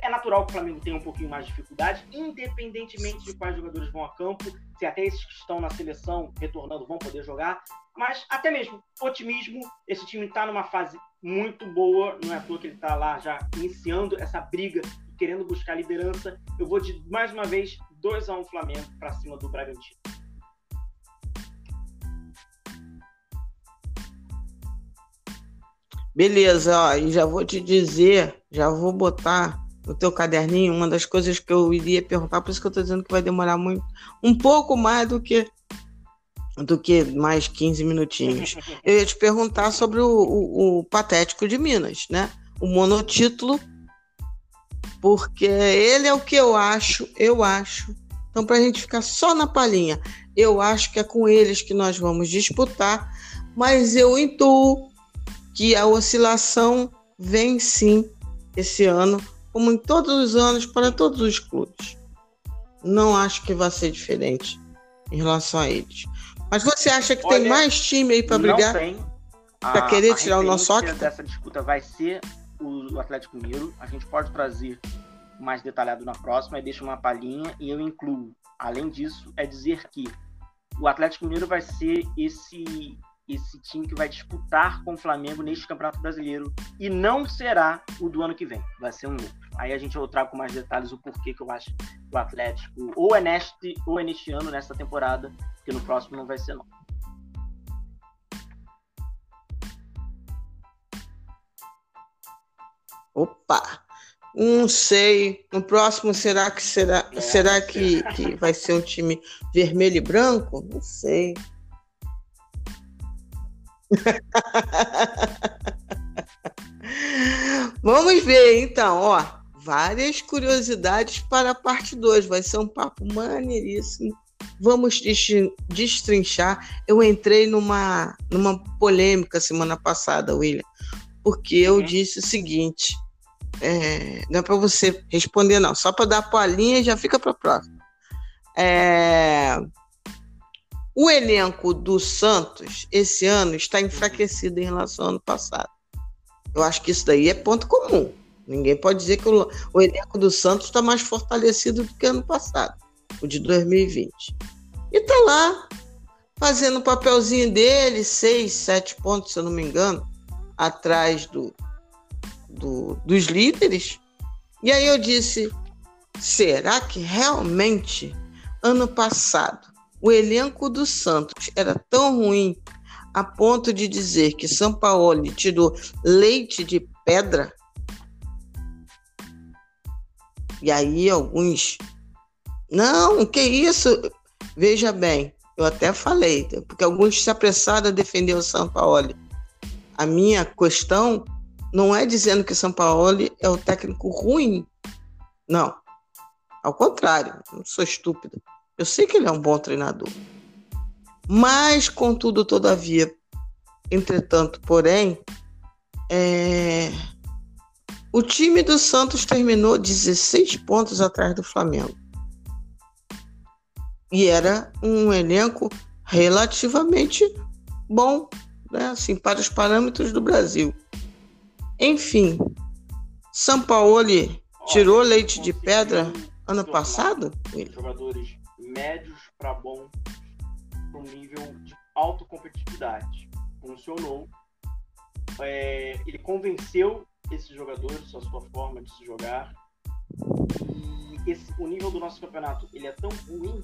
Speaker 2: é natural que o Flamengo tenha um pouquinho mais de dificuldade, independentemente de quais jogadores vão a campo, se até esses que estão na seleção retornando vão poder jogar. Mas até mesmo otimismo, esse time está numa fase muito boa, não é à toa que ele está lá já iniciando essa briga, querendo buscar liderança. Eu vou de mais uma vez 2 a 1 um Flamengo para cima do Bragantino.
Speaker 1: Beleza, ó, e já vou te dizer, já vou botar no teu caderninho, uma das coisas que eu iria perguntar, por isso que eu estou dizendo que vai demorar muito, um pouco mais do que do que mais 15 minutinhos. Eu ia te perguntar sobre o, o, o Patético de Minas, né? O monotítulo, porque ele é o que eu acho, eu acho. Então, para a gente ficar só na palhinha, eu acho que é com eles que nós vamos disputar, mas eu intuo que a oscilação vem sim esse ano como em todos os anos, para todos os clubes. Não acho que vai ser diferente em relação a eles. Mas você acha que Olha, tem mais time aí para brigar?
Speaker 2: Não tem.
Speaker 1: Para querer tirar o nosso
Speaker 2: óculos? dessa disputa vai ser o Atlético Mineiro. A gente pode trazer mais detalhado na próxima e deixa uma palhinha e eu incluo. Além disso, é dizer que o Atlético Mineiro vai ser esse esse time que vai disputar com o Flamengo neste Campeonato Brasileiro e não será o do ano que vem, vai ser um outro. Aí a gente eu trago com mais detalhes o porquê que eu acho que o Atlético ou é neste ou é neste ano, nesta temporada, porque no próximo não vai ser não.
Speaker 1: Opa! Não sei. No próximo será que será, é, será que, que vai ser um time vermelho e branco? Não sei. Vamos ver então, ó. Várias curiosidades para a parte 2. Vai ser um papo maneiríssimo. Vamos destrinchar. Eu entrei numa, numa polêmica semana passada, William, porque eu uhum. disse o seguinte: é, não é para você responder, não, só para dar a palhinha e já fica para a próxima. É, o elenco do Santos esse ano está enfraquecido em relação ao ano passado. Eu acho que isso daí é ponto comum. Ninguém pode dizer que o, o elenco do Santos está mais fortalecido do que ano passado, o de 2020. E está lá, fazendo o papelzinho dele, seis, sete pontos, se eu não me engano, atrás do, do, dos líderes. E aí eu disse: será que realmente ano passado o elenco do Santos era tão ruim a ponto de dizer que São Paulo tirou leite de pedra. E aí alguns. Não, que isso? Veja bem, eu até falei, porque alguns se apressaram a defender o São Paulo. A minha questão não é dizendo que São Paulo é o técnico ruim. Não. Ao contrário, não sou estúpido. Eu sei que ele é um bom treinador. Mas, contudo, todavia, entretanto, porém, é... o time do Santos terminou 16 pontos atrás do Flamengo. E era um elenco relativamente bom, né? assim, para os parâmetros do Brasil. Enfim, São Paulo tirou leite de pedra ano passado?
Speaker 2: Jogadores médios para bom para um nível de alta competitividade. Funcionou. É, ele convenceu esses jogadores a sua forma de se jogar. E esse, o nível do nosso campeonato ele é tão ruim,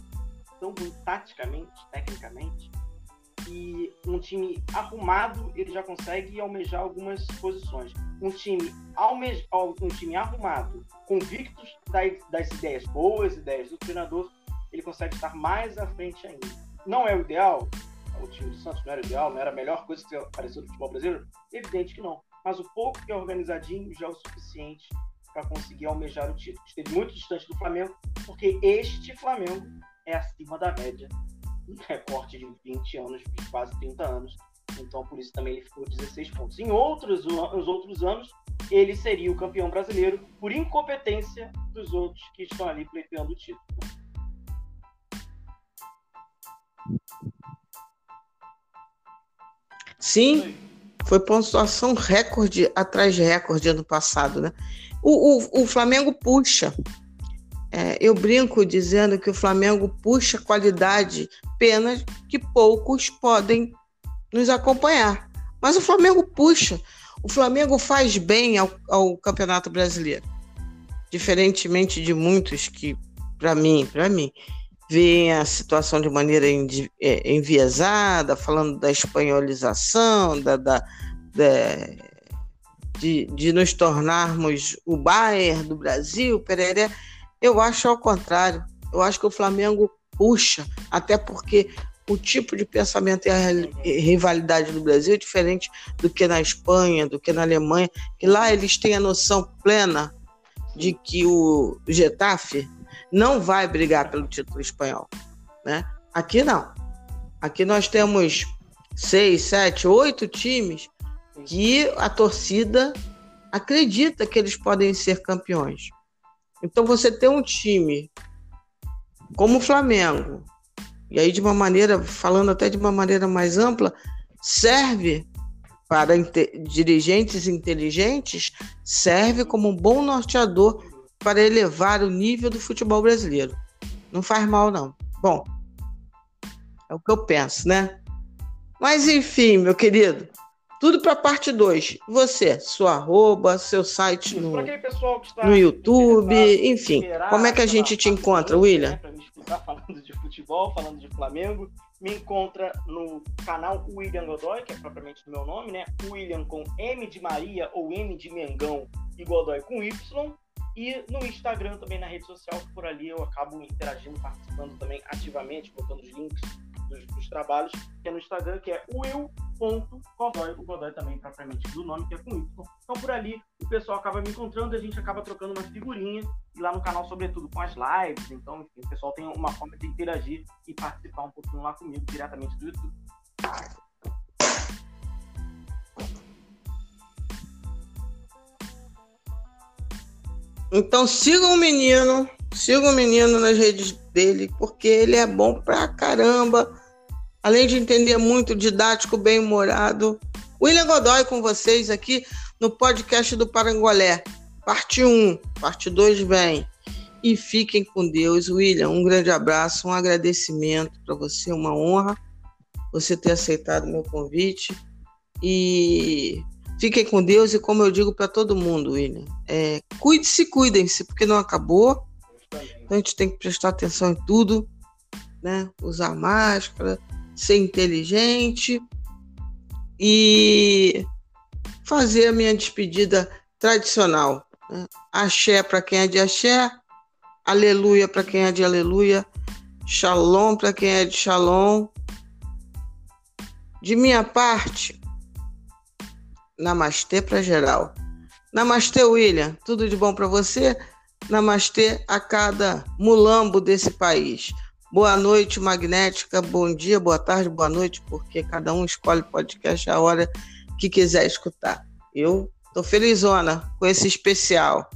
Speaker 2: tão ruim taticamente, tecnicamente, que um time arrumado ele já consegue almejar algumas posições. Um time, alme... um time arrumado, convictos das, das ideias boas, ideias do treinador, ele consegue estar mais à frente ainda. Não é o ideal? O time do Santos não era o ideal, não era a melhor coisa que apareceu no futebol brasileiro? Evidente que não. Mas o pouco que é organizadinho já é o suficiente para conseguir almejar o título. Esteve muito distante do Flamengo, porque este Flamengo é acima da média um recorte de 20 anos, de quase 30 anos. Então, por isso também ele ficou 16 pontos. Em outros, os outros anos, ele seria o campeão brasileiro por incompetência dos outros que estão ali pleiteando o título.
Speaker 1: Sim, foi pontuação recorde atrás de recorde ano passado, né? O, o, o Flamengo puxa. É, eu brinco dizendo que o Flamengo puxa qualidade, pena que poucos podem nos acompanhar. Mas o Flamengo puxa. O Flamengo faz bem ao, ao Campeonato Brasileiro. Diferentemente de muitos que, para mim, para mim, veem a situação de maneira é, enviesada, falando da espanholização, da, da, da de, de nos tornarmos o Bayern do Brasil, pereré. Eu acho ao contrário. Eu acho que o Flamengo puxa, até porque o tipo de pensamento e a rivalidade do Brasil é diferente do que na Espanha, do que na Alemanha, que lá eles têm a noção plena de que o Getafe não vai brigar pelo título espanhol, né? Aqui não. Aqui nós temos seis, sete, oito times que a torcida acredita que eles podem ser campeões. Então você tem um time como o Flamengo, e aí de uma maneira, falando até de uma maneira mais ampla, serve para dirigentes inteligentes, serve como um bom norteador para elevar o nível do futebol brasileiro. Não faz mal, não. Bom, é o que eu penso, né? Mas enfim, meu querido, tudo para parte 2. Você, sua arroba, seu site no, no YouTube, enfim. Como é que a gente te encontra, William? Né,
Speaker 2: para me escutar falando de futebol, falando de Flamengo. Me encontra no canal William Godoy, que é propriamente o meu nome, né? William com M de Maria ou M de Mengão e Godoy com Y. E no Instagram também, na rede social, por ali eu acabo interagindo, participando também ativamente, botando os links dos, dos trabalhos, que é no Instagram, que é will.godoy, o Godoy também propriamente do nome, que é com Y. Então por ali o pessoal acaba me encontrando e a gente acaba trocando umas figurinhas, e lá no canal, sobretudo, com as lives. Então, enfim, o pessoal tem uma forma de interagir e participar um pouquinho lá comigo, diretamente do YouTube.
Speaker 1: Então sigam o menino, sigam o menino nas redes dele, porque ele é bom pra caramba. Além de entender muito, didático, bem-humorado. William Godoy com vocês aqui no podcast do Parangolé. Parte 1, parte 2 vem. E fiquem com Deus. William, um grande abraço, um agradecimento para você, uma honra você ter aceitado meu convite. E Fiquem com Deus e como eu digo para todo mundo, William, é, cuide-se, cuidem-se, porque não acabou. Então a gente tem que prestar atenção em tudo, né? Usar máscara, ser inteligente e fazer a minha despedida tradicional. Né? Axé para quem é de axé, aleluia para quem é de aleluia, shalom para quem é de shalom. De minha parte, Namastê para geral. Namastê, William. Tudo de bom para você? Namastê a cada mulambo desse país. Boa noite, Magnética. Bom dia, boa tarde, boa noite, porque cada um escolhe podcast a hora que quiser escutar. Eu tô felizona com esse especial.